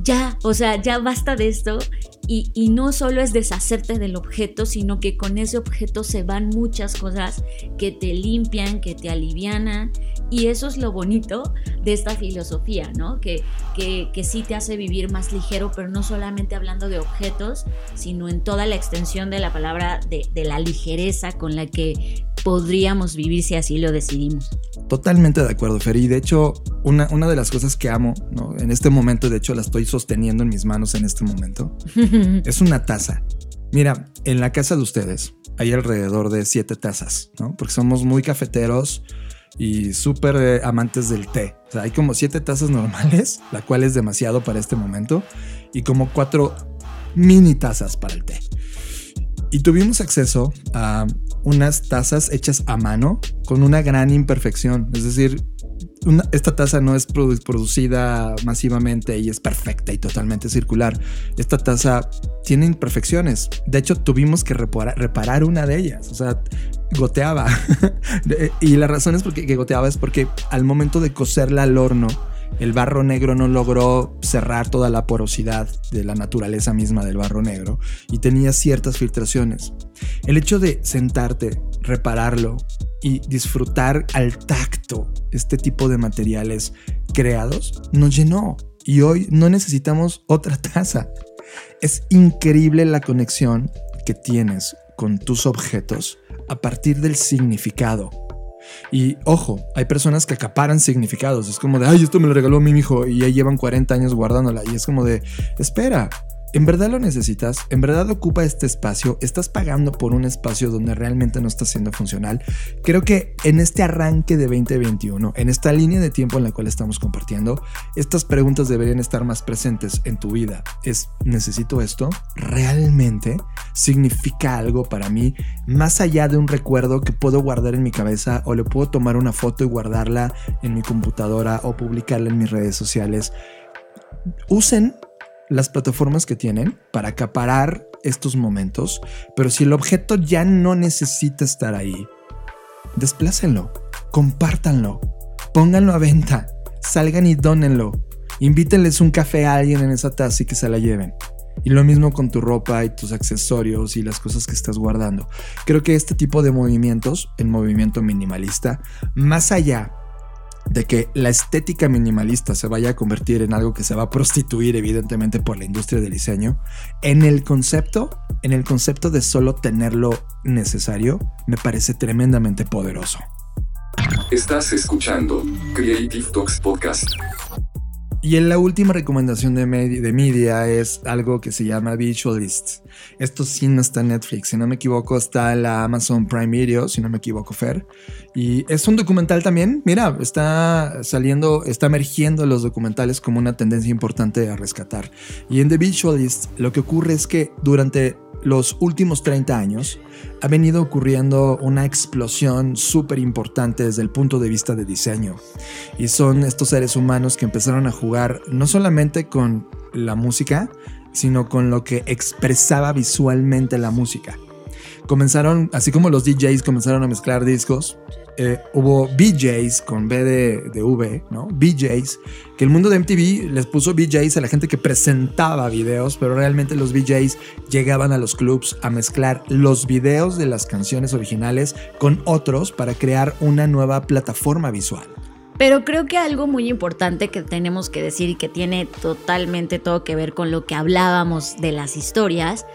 ya, o sea, ya basta de esto. Y, y, no solo es deshacerte del objeto, sino que con ese objeto se van muchas cosas que te limpian, que te alivianan. Y eso es lo bonito de esta filosofía, ¿no? Que, que, que sí te hace vivir más ligero, pero no solamente hablando de objetos, sino en toda la extensión de la palabra de, de la ligereza con la que podríamos vivir si así lo decidimos. Totalmente de acuerdo, Fer. Y de hecho, una, una de las cosas que amo, ¿no? en este momento, de hecho la estoy sosteniendo en mis manos en este momento, es una taza. Mira, en la casa de ustedes hay alrededor de siete tazas, ¿no? Porque somos muy cafeteros y súper eh, amantes del té. O sea, hay como siete tazas normales, la cual es demasiado para este momento, y como cuatro mini tazas para el té. Y tuvimos acceso a unas tazas hechas a mano con una gran imperfección. Es decir, esta taza no es producida masivamente y es perfecta y totalmente circular. Esta taza tiene imperfecciones. De hecho, tuvimos que reparar, una de ellas. O sea, goteaba. y la razón es porque que goteaba es porque al momento de cocerla al horno, el barro negro no logró cerrar toda la porosidad de la naturaleza misma del barro negro y tenía ciertas filtraciones. El hecho de sentarte, repararlo y disfrutar al tacto este tipo de materiales creados nos llenó y hoy no necesitamos otra taza. Es increíble la conexión que tienes con tus objetos a partir del significado y ojo, hay personas que acaparan significados. Es como de, ay, esto me lo regaló mi hijo y ya llevan 40 años guardándola. Y es como de, espera, ¿En verdad lo necesitas? ¿En verdad ocupa este espacio? ¿Estás pagando por un espacio donde realmente no está siendo funcional? Creo que en este arranque de 2021, en esta línea de tiempo en la cual estamos compartiendo, estas preguntas deberían estar más presentes en tu vida. ¿Es necesito esto? ¿Realmente significa algo para mí más allá de un recuerdo que puedo guardar en mi cabeza o le puedo tomar una foto y guardarla en mi computadora o publicarla en mis redes sociales? Usen las plataformas que tienen para acaparar estos momentos, pero si el objeto ya no necesita estar ahí, desplácenlo, compártanlo, pónganlo a venta, salgan y dónenlo, invítenles un café a alguien en esa taza y que se la lleven. Y lo mismo con tu ropa y tus accesorios y las cosas que estás guardando. Creo que este tipo de movimientos, el movimiento minimalista, más allá de que la estética minimalista se vaya a convertir en algo que se va a prostituir evidentemente por la industria del diseño, en el concepto, en el concepto de solo tener lo necesario, me parece tremendamente poderoso. Estás escuchando Creative Talks Podcast. Y en la última recomendación de, de media es algo que se llama Visualist. Esto sí no está en Netflix, si no me equivoco está en la Amazon Prime Video, si no me equivoco Fer. Y es un documental también, mira, está saliendo, está emergiendo los documentales como una tendencia importante a rescatar. Y en The Visualist lo que ocurre es que durante los últimos 30 años ha venido ocurriendo una explosión súper importante desde el punto de vista de diseño. Y son estos seres humanos que empezaron a jugar no solamente con la música, sino con lo que expresaba visualmente la música. Comenzaron, así como los DJs comenzaron a mezclar discos, eh, hubo BJs con B de, V, ¿no? BJs, que el mundo de MTV les puso BJs a la gente que presentaba videos, pero realmente los BJs llegaban a los clubs a mezclar los videos de las canciones originales con otros para crear una nueva plataforma visual. Pero creo que algo muy importante que tenemos que decir y que tiene totalmente todo que ver con lo que hablábamos de las historias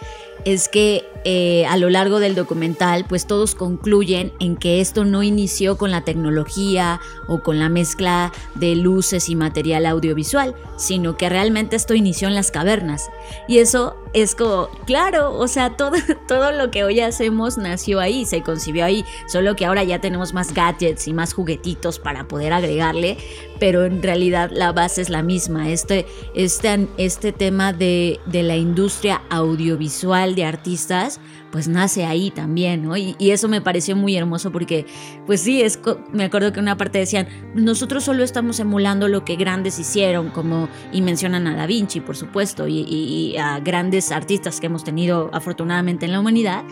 es que eh, a lo largo del documental, pues todos concluyen en que esto no inició con la tecnología o con la mezcla de luces y material audiovisual, sino que realmente esto inició en las cavernas. Y eso es como, claro, o sea, todo, todo lo que hoy hacemos nació ahí, se concibió ahí, solo que ahora ya tenemos más gadgets y más juguetitos para poder agregarle, pero en realidad la base es la misma. Este, este, este tema de, de la industria audiovisual de artistas, pues nace ahí también, ¿no? Y, eso me pareció muy hermoso porque, pues sí, es, me acuerdo que una parte decían, nosotros solo estamos emulando lo que grandes hicieron, como, y mencionan a Da Vinci, por supuesto, y a grandes artistas que hemos tenido afortunadamente en la humanidad.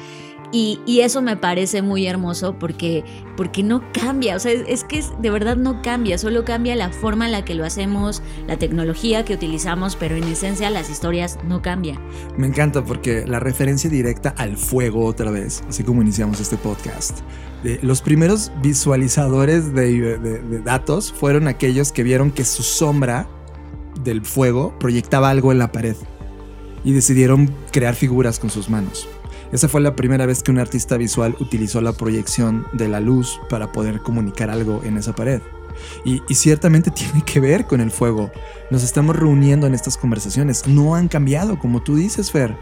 Y, eso me parece muy hermoso porque, porque no cambia, o sea, es, que de verdad no cambia, solo cambia la forma en la que lo hacemos, la tecnología que utilizamos, pero en esencia las historias no cambian. Me encanta porque la referencia directa al fuego otra vez, así como iniciamos este podcast. los primeros visualizadores de datos fueron aquellos que vieron que su sombra del fuego proyectaba algo en la pared y decidieron crear figuras con sus manos. Esa fue la primera vez que un artista visual utilizó la proyección de la luz para poder comunicar algo en esa pared. Y, ciertamente tiene que ver con el fuego. Nos estamos reuniendo en estas conversaciones. No han cambiado, como tú dices, Fer.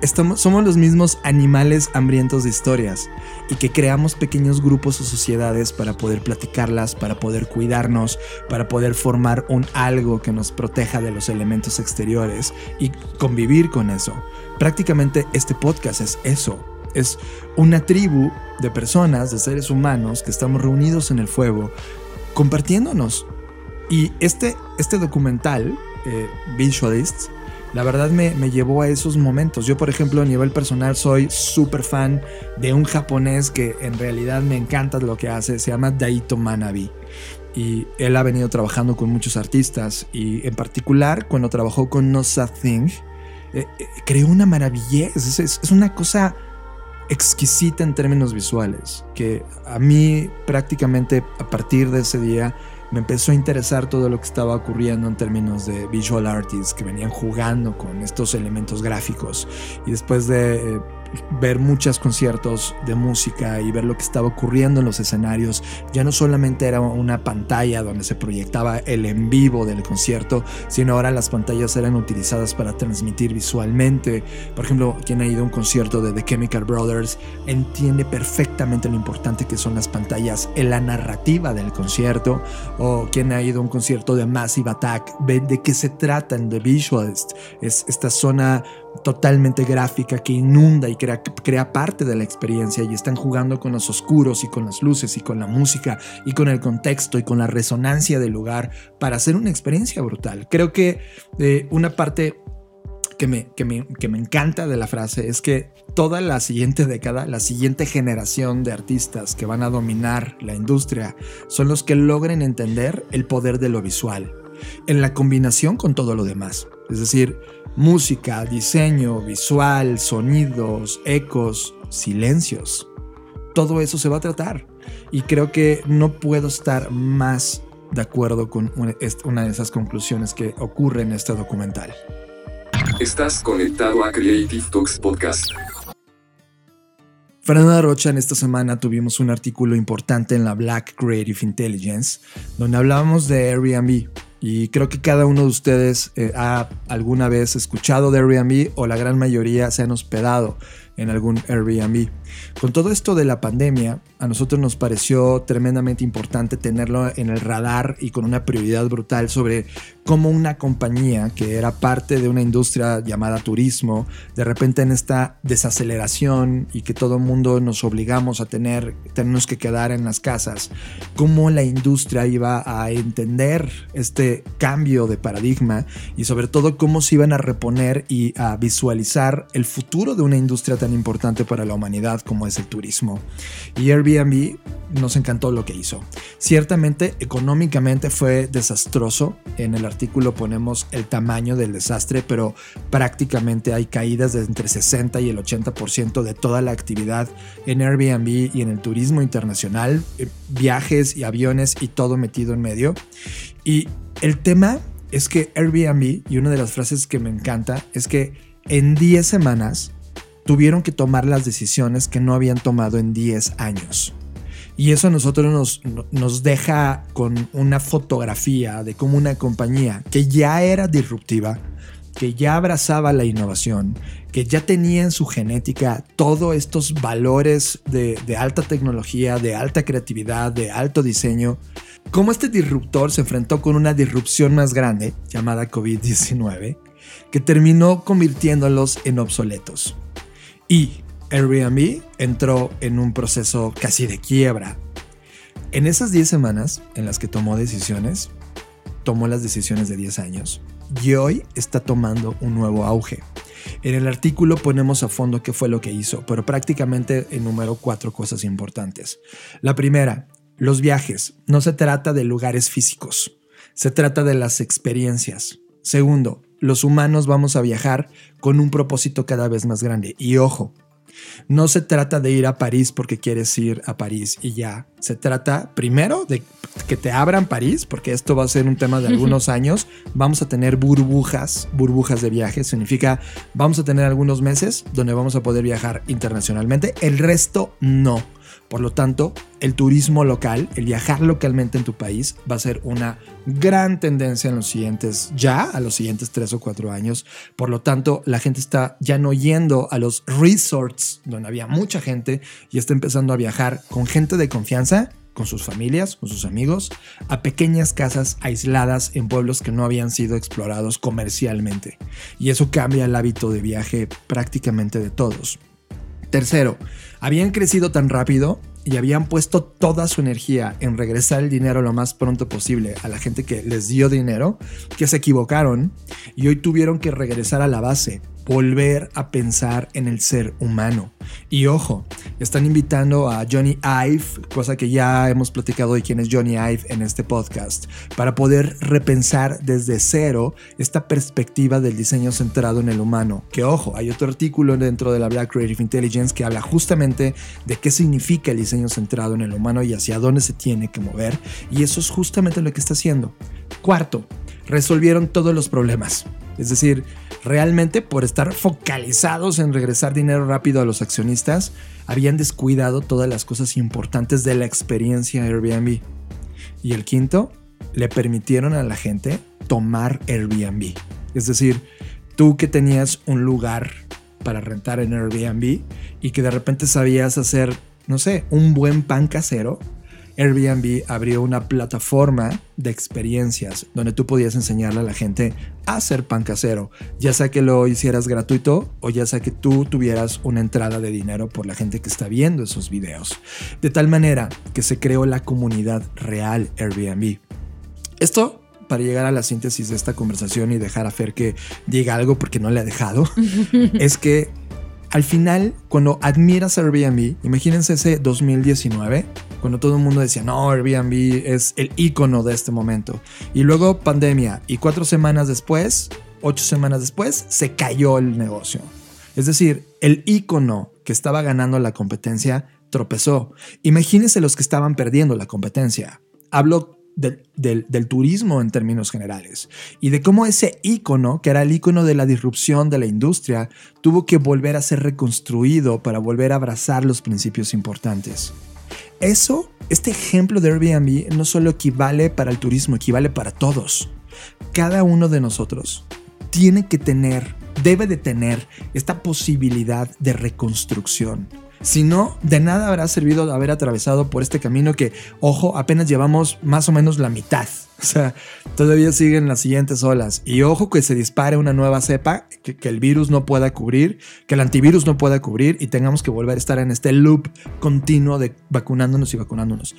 Estamos, somos los mismos animales hambrientos de historias y que creamos pequeños grupos o sociedades para poder platicarlas, para poder cuidarnos, para poder formar un algo que nos proteja de los elementos exteriores y convivir con eso. Prácticamente este podcast es eso. Es una tribu de personas, de seres humanos que estamos reunidos en el fuego compartiéndonos. Y este, este documental, eh, Visualists, la verdad me, me, llevó a esos momentos. Yo, por ejemplo, a nivel personal soy súper fan de un japonés que en realidad me encanta lo que hace. Se llama Daito Manabi. Y él ha venido trabajando con muchos artistas. Y en particular, cuando trabajó con No Thing, eh, eh, creó una maravilla. Es, es, es una cosa exquisita en términos visuales, que a mí prácticamente a partir de ese día me empezó a interesar todo lo que estaba ocurriendo en términos de visual artists que venían jugando con estos elementos gráficos. Y después de eh, ver muchos conciertos de música y ver lo que estaba ocurriendo en los escenarios. Ya no solamente era una pantalla donde se proyectaba el en vivo del concierto, sino ahora las pantallas eran utilizadas para transmitir visualmente. Por ejemplo, quien ha ido a un concierto de The Chemical Brothers entiende perfectamente lo importante que son las pantallas en la narrativa del concierto. O quien ha ido a un concierto de Massive Attack, ve de qué se trata en The Visualist. Es esta zona totalmente gráfica que inunda y crea, parte de la experiencia y están jugando con los oscuros y con las luces y con la música y con el contexto y con la resonancia del lugar para hacer una experiencia brutal. Creo que eh, una parte que me, que, me, que me encanta de la frase es que toda la siguiente década, la siguiente generación de artistas que van a dominar la industria son los que logren entender el poder de lo visual en la combinación con todo lo demás. Es decir, música, diseño, visual, sonidos, ecos, silencios. Todo eso se va a tratar. Y creo que no puedo estar más de acuerdo con una de esas conclusiones que ocurre en este documental. Estás conectado a Creative Talks Podcast. Fernanda Rocha, en esta semana tuvimos un artículo importante en la Black Creative Intelligence, donde hablábamos de Airbnb y creo que cada uno de ustedes eh, ha alguna vez escuchado de Airbnb o la gran mayoría se han hospedado en algún Airbnb. Con todo esto de la pandemia, a nosotros nos pareció tremendamente importante tenerlo en el radar y con una prioridad brutal sobre cómo una compañía que era parte de una industria llamada turismo, de repente en esta desaceleración y que todo el mundo nos obligamos a tener, tenemos que quedar en las casas, cómo la industria iba a entender este cambio de paradigma y sobre todo cómo se iban a reponer y a visualizar el futuro de una industria tan importante para la humanidad como es el turismo. Y Airbnb nos encantó lo que hizo. Ciertamente económicamente fue desastroso. En el artículo ponemos el tamaño del desastre, pero prácticamente hay caídas de entre 60 y el 80% de toda la actividad en Airbnb y en el turismo internacional, eh, viajes y aviones y todo metido en medio. Y el tema es que Airbnb, y una de las frases que me encanta, es que en 10 semanas tuvieron que tomar las decisiones que no habían tomado en 10 años. Y eso a nosotros nos, nos deja con una fotografía de cómo una compañía que ya era disruptiva, que ya abrazaba la innovación, que ya tenía en su genética todos estos valores de, de, alta tecnología, de alta creatividad, de alto diseño, cómo este disruptor se enfrentó con una disrupción más grande llamada COVID-19, que terminó convirtiéndolos en obsoletos. Y Airbnb entró en un proceso casi de quiebra. En esas 10 semanas en las que tomó decisiones, tomó las decisiones de 10 años y hoy está tomando un nuevo auge. En el artículo ponemos a fondo qué fue lo que hizo, pero prácticamente enumero cuatro cosas importantes. La primera, los viajes. No se trata de lugares físicos, se trata de las experiencias. Segundo, los humanos vamos a viajar con un propósito cada vez más grande. Y ojo, no se trata de ir a París porque quieres ir a París y ya. Se trata primero de que te abran París, porque esto va a ser un tema de algunos años. Vamos a tener burbujas, burbujas de viaje. Significa, vamos a tener algunos meses donde vamos a poder viajar internacionalmente. El resto no. Por lo tanto, el turismo local, el viajar localmente en tu país, va a ser una gran tendencia en los siguientes, ya a los siguientes tres o cuatro años. Por lo tanto, la gente está ya no yendo a los resorts donde había mucha gente y está empezando a viajar con gente de confianza con sus familias, con sus amigos, a pequeñas casas aisladas en pueblos que no habían sido explorados comercialmente. Y eso cambia el hábito de viaje prácticamente de todos. Tercero, habían crecido tan rápido y habían puesto toda su energía en regresar el dinero lo más pronto posible a la gente que les dio dinero, que se equivocaron y hoy tuvieron que regresar a la base, volver a pensar en el ser humano. Y ojo, están invitando a Johnny Ive, cosa que ya hemos platicado de quién es Johnny Ive en este podcast, para poder repensar desde cero esta perspectiva del diseño centrado en el humano. Que ojo, hay otro artículo dentro de la Black Creative Intelligence que habla justamente de qué significa el diseño centrado en el humano y hacia dónde se tiene que mover. Y eso es justamente lo que está haciendo. Cuarto, resolvieron todos los problemas. Es decir, Realmente por estar focalizados en regresar dinero rápido a los accionistas, habían descuidado todas las cosas importantes de la experiencia Airbnb. Y el quinto, le permitieron a la gente tomar Airbnb. Es decir, tú que tenías un lugar para rentar en Airbnb y que de repente sabías hacer, no sé, un buen pan casero, Airbnb abrió una plataforma de experiencias donde tú podías enseñarle a la gente a hacer pan casero, ya sea que lo hicieras gratuito o ya sea que tú tuvieras una entrada de dinero por la gente que está viendo esos videos. De tal manera que se creó la comunidad real Airbnb. Esto para llegar a la síntesis de esta conversación y dejar a Fer que diga algo porque no le ha dejado, es que al final, cuando admiras Airbnb, imagínense ese 2019, cuando todo el mundo decía, no, Airbnb es el icono de este momento. Y luego pandemia, y cuatro semanas después, ocho semanas después, se cayó el negocio. Es decir, el icono que estaba ganando la competencia tropezó. Imagínense los que estaban perdiendo la competencia. Hablo del, turismo en términos generales y de cómo ese icono, que era el icono de la disrupción de la industria, tuvo que volver a ser reconstruido para volver a abrazar los principios importantes. Eso, este ejemplo de Airbnb no solo equivale para el turismo, equivale para todos. Cada uno de nosotros tiene que tener, debe de tener esta posibilidad de reconstrucción si no, de nada habrá servido haber atravesado por este camino que, ojo, apenas llevamos más o menos la mitad. O sea, todavía siguen las siguientes olas. Y ojo que se dispare una nueva cepa que, que, el virus no pueda cubrir, que el antivirus no pueda cubrir y tengamos que volver a estar en este loop continuo de vacunándonos y vacunándonos.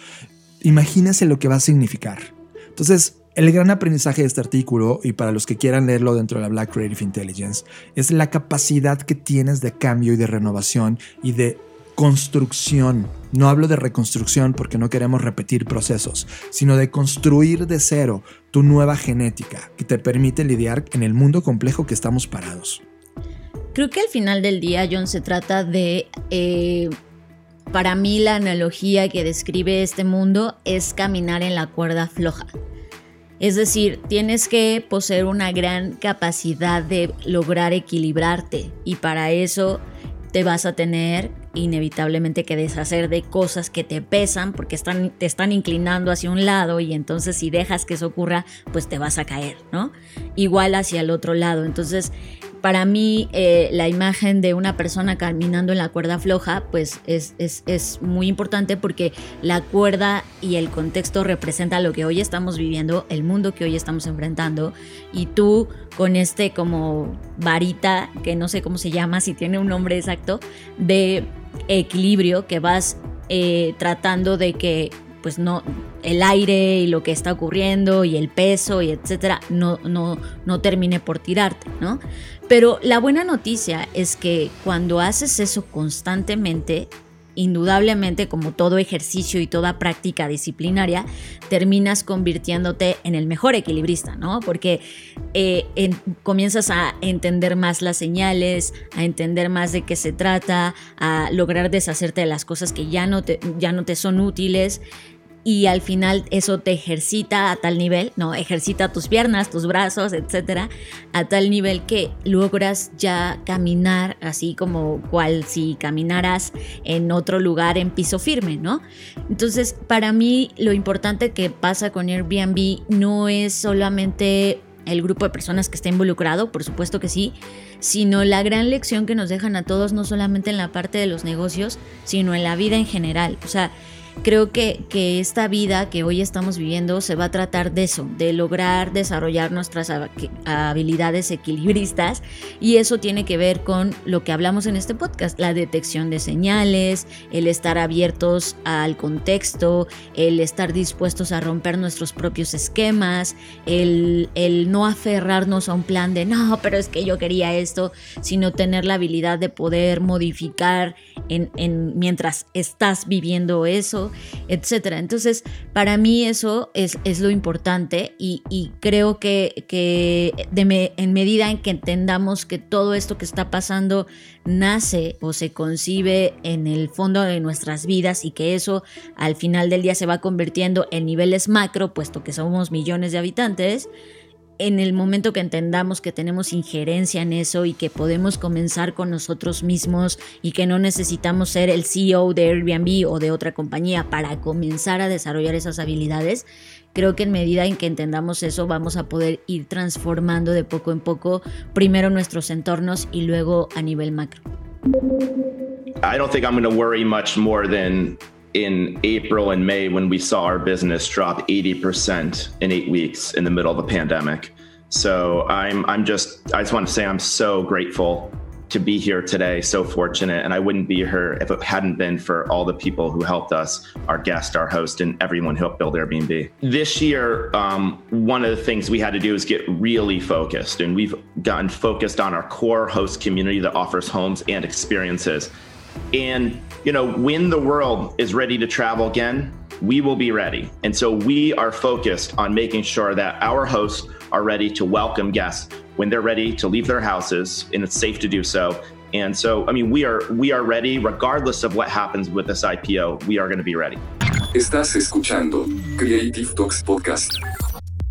Imagínense lo que va a significar. Entonces, el gran aprendizaje de este artículo, y para los que quieran leerlo dentro de la Black Creative Intelligence, es la capacidad que tienes de cambio y de renovación y de construcción. No hablo de reconstrucción porque no queremos repetir procesos, sino de construir de cero tu nueva genética que te permite lidiar en el mundo complejo que estamos parados. Creo que al final del día, John, se trata de... Eh, para mí la analogía que describe este mundo es caminar en la cuerda floja. Es decir, tienes que poseer una gran capacidad de lograr equilibrarte y para eso te vas a tener inevitablemente que deshacer de cosas que te pesan porque están, te están inclinando hacia un lado y entonces si dejas que eso ocurra, pues te vas a caer, ¿no? Igual hacia el otro lado. Entonces, para mí eh, la imagen de una persona caminando en la cuerda floja pues es, es, muy importante porque la cuerda y el contexto representa lo que hoy estamos viviendo, el mundo que hoy estamos enfrentando. Y tú con este como varita que no sé cómo se llama, si tiene un nombre exacto, de equilibrio que vas eh, tratando de que pues no el aire y lo que está ocurriendo y el peso y etcétera no, no, no termine por tirarte, ¿no? Pero la buena noticia es que cuando haces eso constantemente, indudablemente como todo ejercicio y toda práctica disciplinaria, terminas convirtiéndote en el mejor equilibrista, ¿no? Porque eh, comienzas a entender más las señales, a entender más de qué se trata, a lograr deshacerte de las cosas que ya no te, ya no te son útiles y al final eso te ejercita a tal nivel, no, ejercita tus piernas, tus brazos, etcétera, a tal nivel que logras ya caminar así como cual si caminaras en otro lugar en piso firme, ¿no? Entonces, para mí lo importante que pasa con Airbnb no es solamente el grupo de personas que está involucrado, por supuesto que sí, sino la gran lección que nos dejan a todos, no solamente en la parte de los negocios, sino en la vida en general. O sea, creo que, que, esta vida que hoy estamos viviendo se va a tratar de eso, de lograr desarrollar nuestras habilidades equilibristas y eso tiene que ver con lo que hablamos en este podcast, la detección de señales, el estar abiertos al contexto, el estar dispuestos a romper nuestros propios esquemas, el, el no aferrarnos a un plan de no, pero es que yo quería esto, sino tener la habilidad de poder modificar en, en mientras estás viviendo eso etcétera. Entonces, para mí eso es, lo importante y, creo que, en medida en que entendamos que todo esto que está pasando nace o se concibe en el fondo de nuestras vidas y que eso al final del día se va convirtiendo en niveles macro, puesto que somos millones de habitantes, en el momento que entendamos que tenemos injerencia en eso y que podemos comenzar con nosotros mismos y que no necesitamos ser el CEO de Airbnb o de otra compañía para comenzar a desarrollar esas habilidades, creo que en medida en que entendamos eso vamos a poder ir transformando de poco en poco primero nuestros entornos y luego a nivel macro. I don't think I'm going to worry much more than in April and May when we saw our business drop 80% in eight weeks in the middle of a pandemic. So I'm I'm just I just want to say I'm so grateful to be here today, so fortunate. And I wouldn't be here if it hadn't been for all the people who helped us, our guest, our host, and everyone who helped build Airbnb. This year, um, one of the things we had to do is get really focused. And we've gotten focused on our core host community that offers homes and experiences. And, you know, when the world is ready to travel again, we will be ready. And so we are focused on making sure that our hosts are ready to welcome guests when they're ready to leave their houses and it's safe to do so. And so, I mean, we are we are ready regardless of what happens with this IPO. We are going to be ready. Estás escuchando Creative Talks Podcast.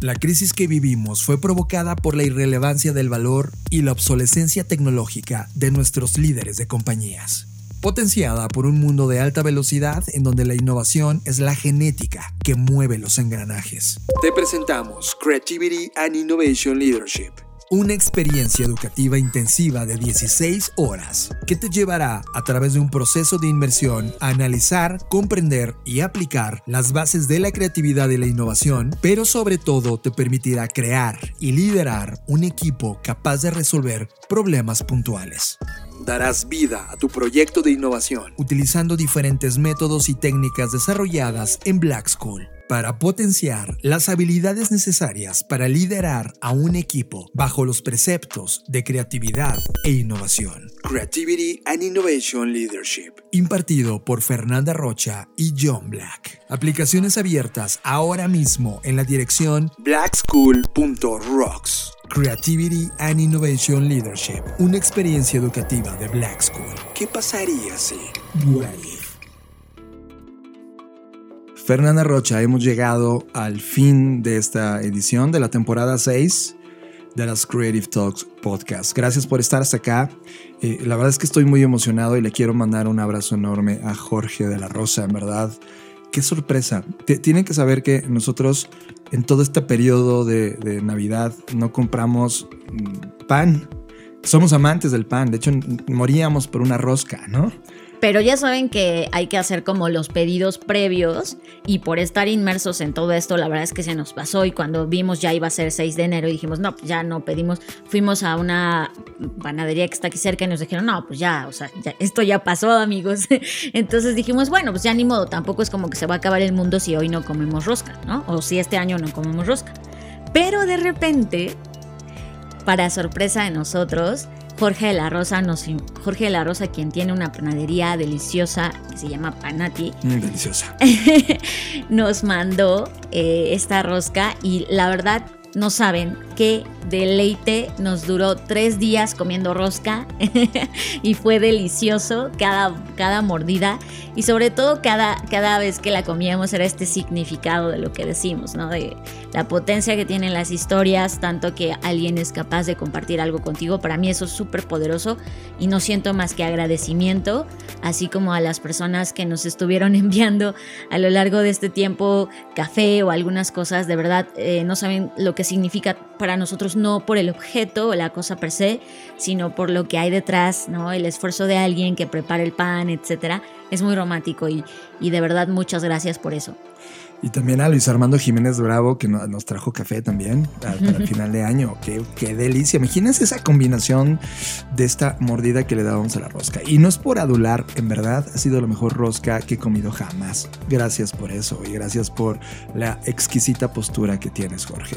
La crisis que vivimos fue provocada por la irrelevancia del valor y la obsolescencia tecnológica de nuestros líderes de compañías potenciada por un mundo de alta velocidad en donde la innovación es la genética que mueve los engranajes. Te presentamos Creativity and Innovation Leadership una experiencia educativa intensiva de 16 horas que te llevará a través de un proceso de inmersión a analizar, comprender y aplicar las bases de la creatividad y la innovación, pero sobre todo te permitirá crear y liderar un equipo capaz de resolver problemas puntuales darás vida a tu proyecto de innovación utilizando diferentes métodos y técnicas desarrolladas en Black School para potenciar las habilidades necesarias para liderar a un equipo bajo los preceptos de creatividad e innovación. Creativity and Innovation Leadership, impartido por Fernanda Rocha y John Black. Aplicaciones abiertas ahora mismo en la dirección blackschool.rocks. Creativity and Innovation Leadership, una experiencia educativa de Black School. ¿Qué pasaría si? Fernanda Rocha, hemos llegado al fin de esta edición de la temporada 6 de las Creative Talks Podcast. Gracias por estar hasta acá. Eh, la verdad es que estoy muy emocionado y le quiero mandar un abrazo enorme a Jorge de la Rosa, en verdad. Qué sorpresa. tienen que saber que nosotros en todo este periodo de, Navidad no compramos mm, pan. Somos amantes del pan. De hecho, moríamos por una rosca, ¿no? Pero ya saben que hay que hacer como los pedidos previos y por estar inmersos en todo esto, la verdad es que se nos pasó y cuando vimos ya iba a ser 6 de enero dijimos, no, pues ya no pedimos, fuimos a una panadería que está aquí cerca y nos dijeron, no, pues ya, o sea, esto ya pasó amigos. Entonces dijimos, bueno, pues ya ni modo, tampoco es como que se va a acabar el mundo si hoy no comemos rosca, ¿no? O si este año no comemos rosca. Pero de repente, para sorpresa de nosotros, Jorge de la Rosa, nos, Jorge de la Rosa, quien tiene una panadería deliciosa que se llama Panati. Muy deliciosa. nos mandó eh, esta rosca y la verdad no saben qué deleite. Nos duró tres días comiendo rosca y fue delicioso cada, cada mordida. Y sobre todo cada, cada vez que la comíamos era este significado de lo que decimos, ¿no? De la potencia que tienen las historias, tanto que alguien es capaz de compartir algo contigo. Para mí eso es súper poderoso y no siento más que agradecimiento, así como a las personas que nos estuvieron enviando a lo largo de este tiempo café o algunas cosas. De verdad, eh, no saben lo que significa para nosotros no por el objeto o la cosa per se, sino por lo que hay detrás, ¿no? El esfuerzo de alguien que prepara el pan, etcétera. Es muy romántico y, y de verdad muchas gracias por eso. Y también a Luis Armando Jiménez Bravo, que nos trajo café también para el final de año. Qué, qué, delicia. Imagínense esa combinación de esta mordida que le dábamos a la rosca. Y no es por adular, en verdad, ha sido la mejor rosca que he comido jamás. Gracias por eso y gracias por la exquisita postura que tienes, Jorge.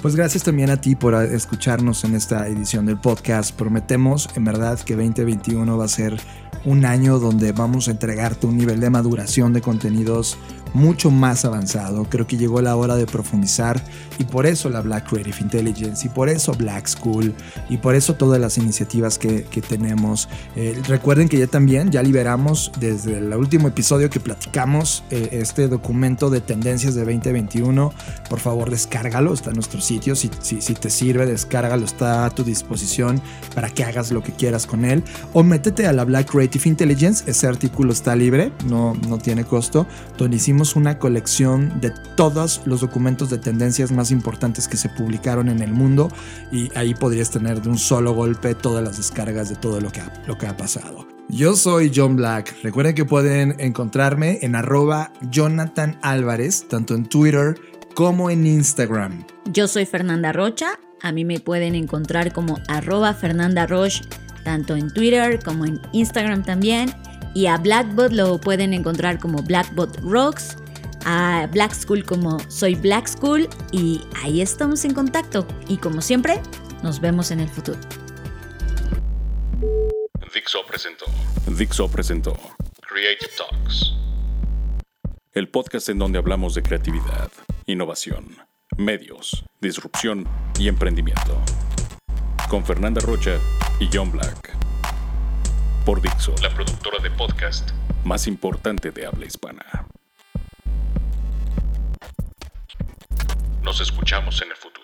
Pues gracias también a ti por escucharnos en esta edición del podcast. Prometemos, en verdad, que 2021 va a ser un año donde vamos a entregarte un nivel de maduración de contenidos mucho más avanzado. Creo que llegó la hora de profundizar y por eso la Black Creative Intelligence y por eso Black School y por eso todas las iniciativas que, tenemos. Eh, recuerden que ya también ya liberamos desde el último episodio que platicamos eh, este documento de tendencias de 2021. Por favor, descárgalo, está en nuestro sitio. Si, si, si te sirve, descárgalo, está a tu disposición para que hagas lo que quieras con él. O métete a la Black Creative Intelligence, ese artículo está libre, no, no tiene costo, donde una colección de todos los documentos de tendencias más importantes que se publicaron en el mundo y ahí podrías tener de un solo golpe todas las descargas de todo lo que ha, lo que ha pasado. Yo soy John Black. Recuerden que pueden encontrarme en arroba Jonathan Álvarez, tanto en Twitter como en Instagram. Yo soy Fernanda Rocha. A mí me pueden encontrar como arroba Fernanda Roche, tanto en Twitter como en Instagram también. Y a Blackbot lo pueden encontrar como Blackbot Rocks, a Black School como Soy Black School y ahí estamos en contacto. Y como siempre, nos vemos en el futuro. Dixo presentó. Dixo presentó Creative Talks. El podcast en donde hablamos de creatividad, innovación, medios, disrupción y emprendimiento. Con Fernanda Rocha y John Black por Dixo, la productora de podcast más importante de habla hispana. Nos escuchamos en el futuro.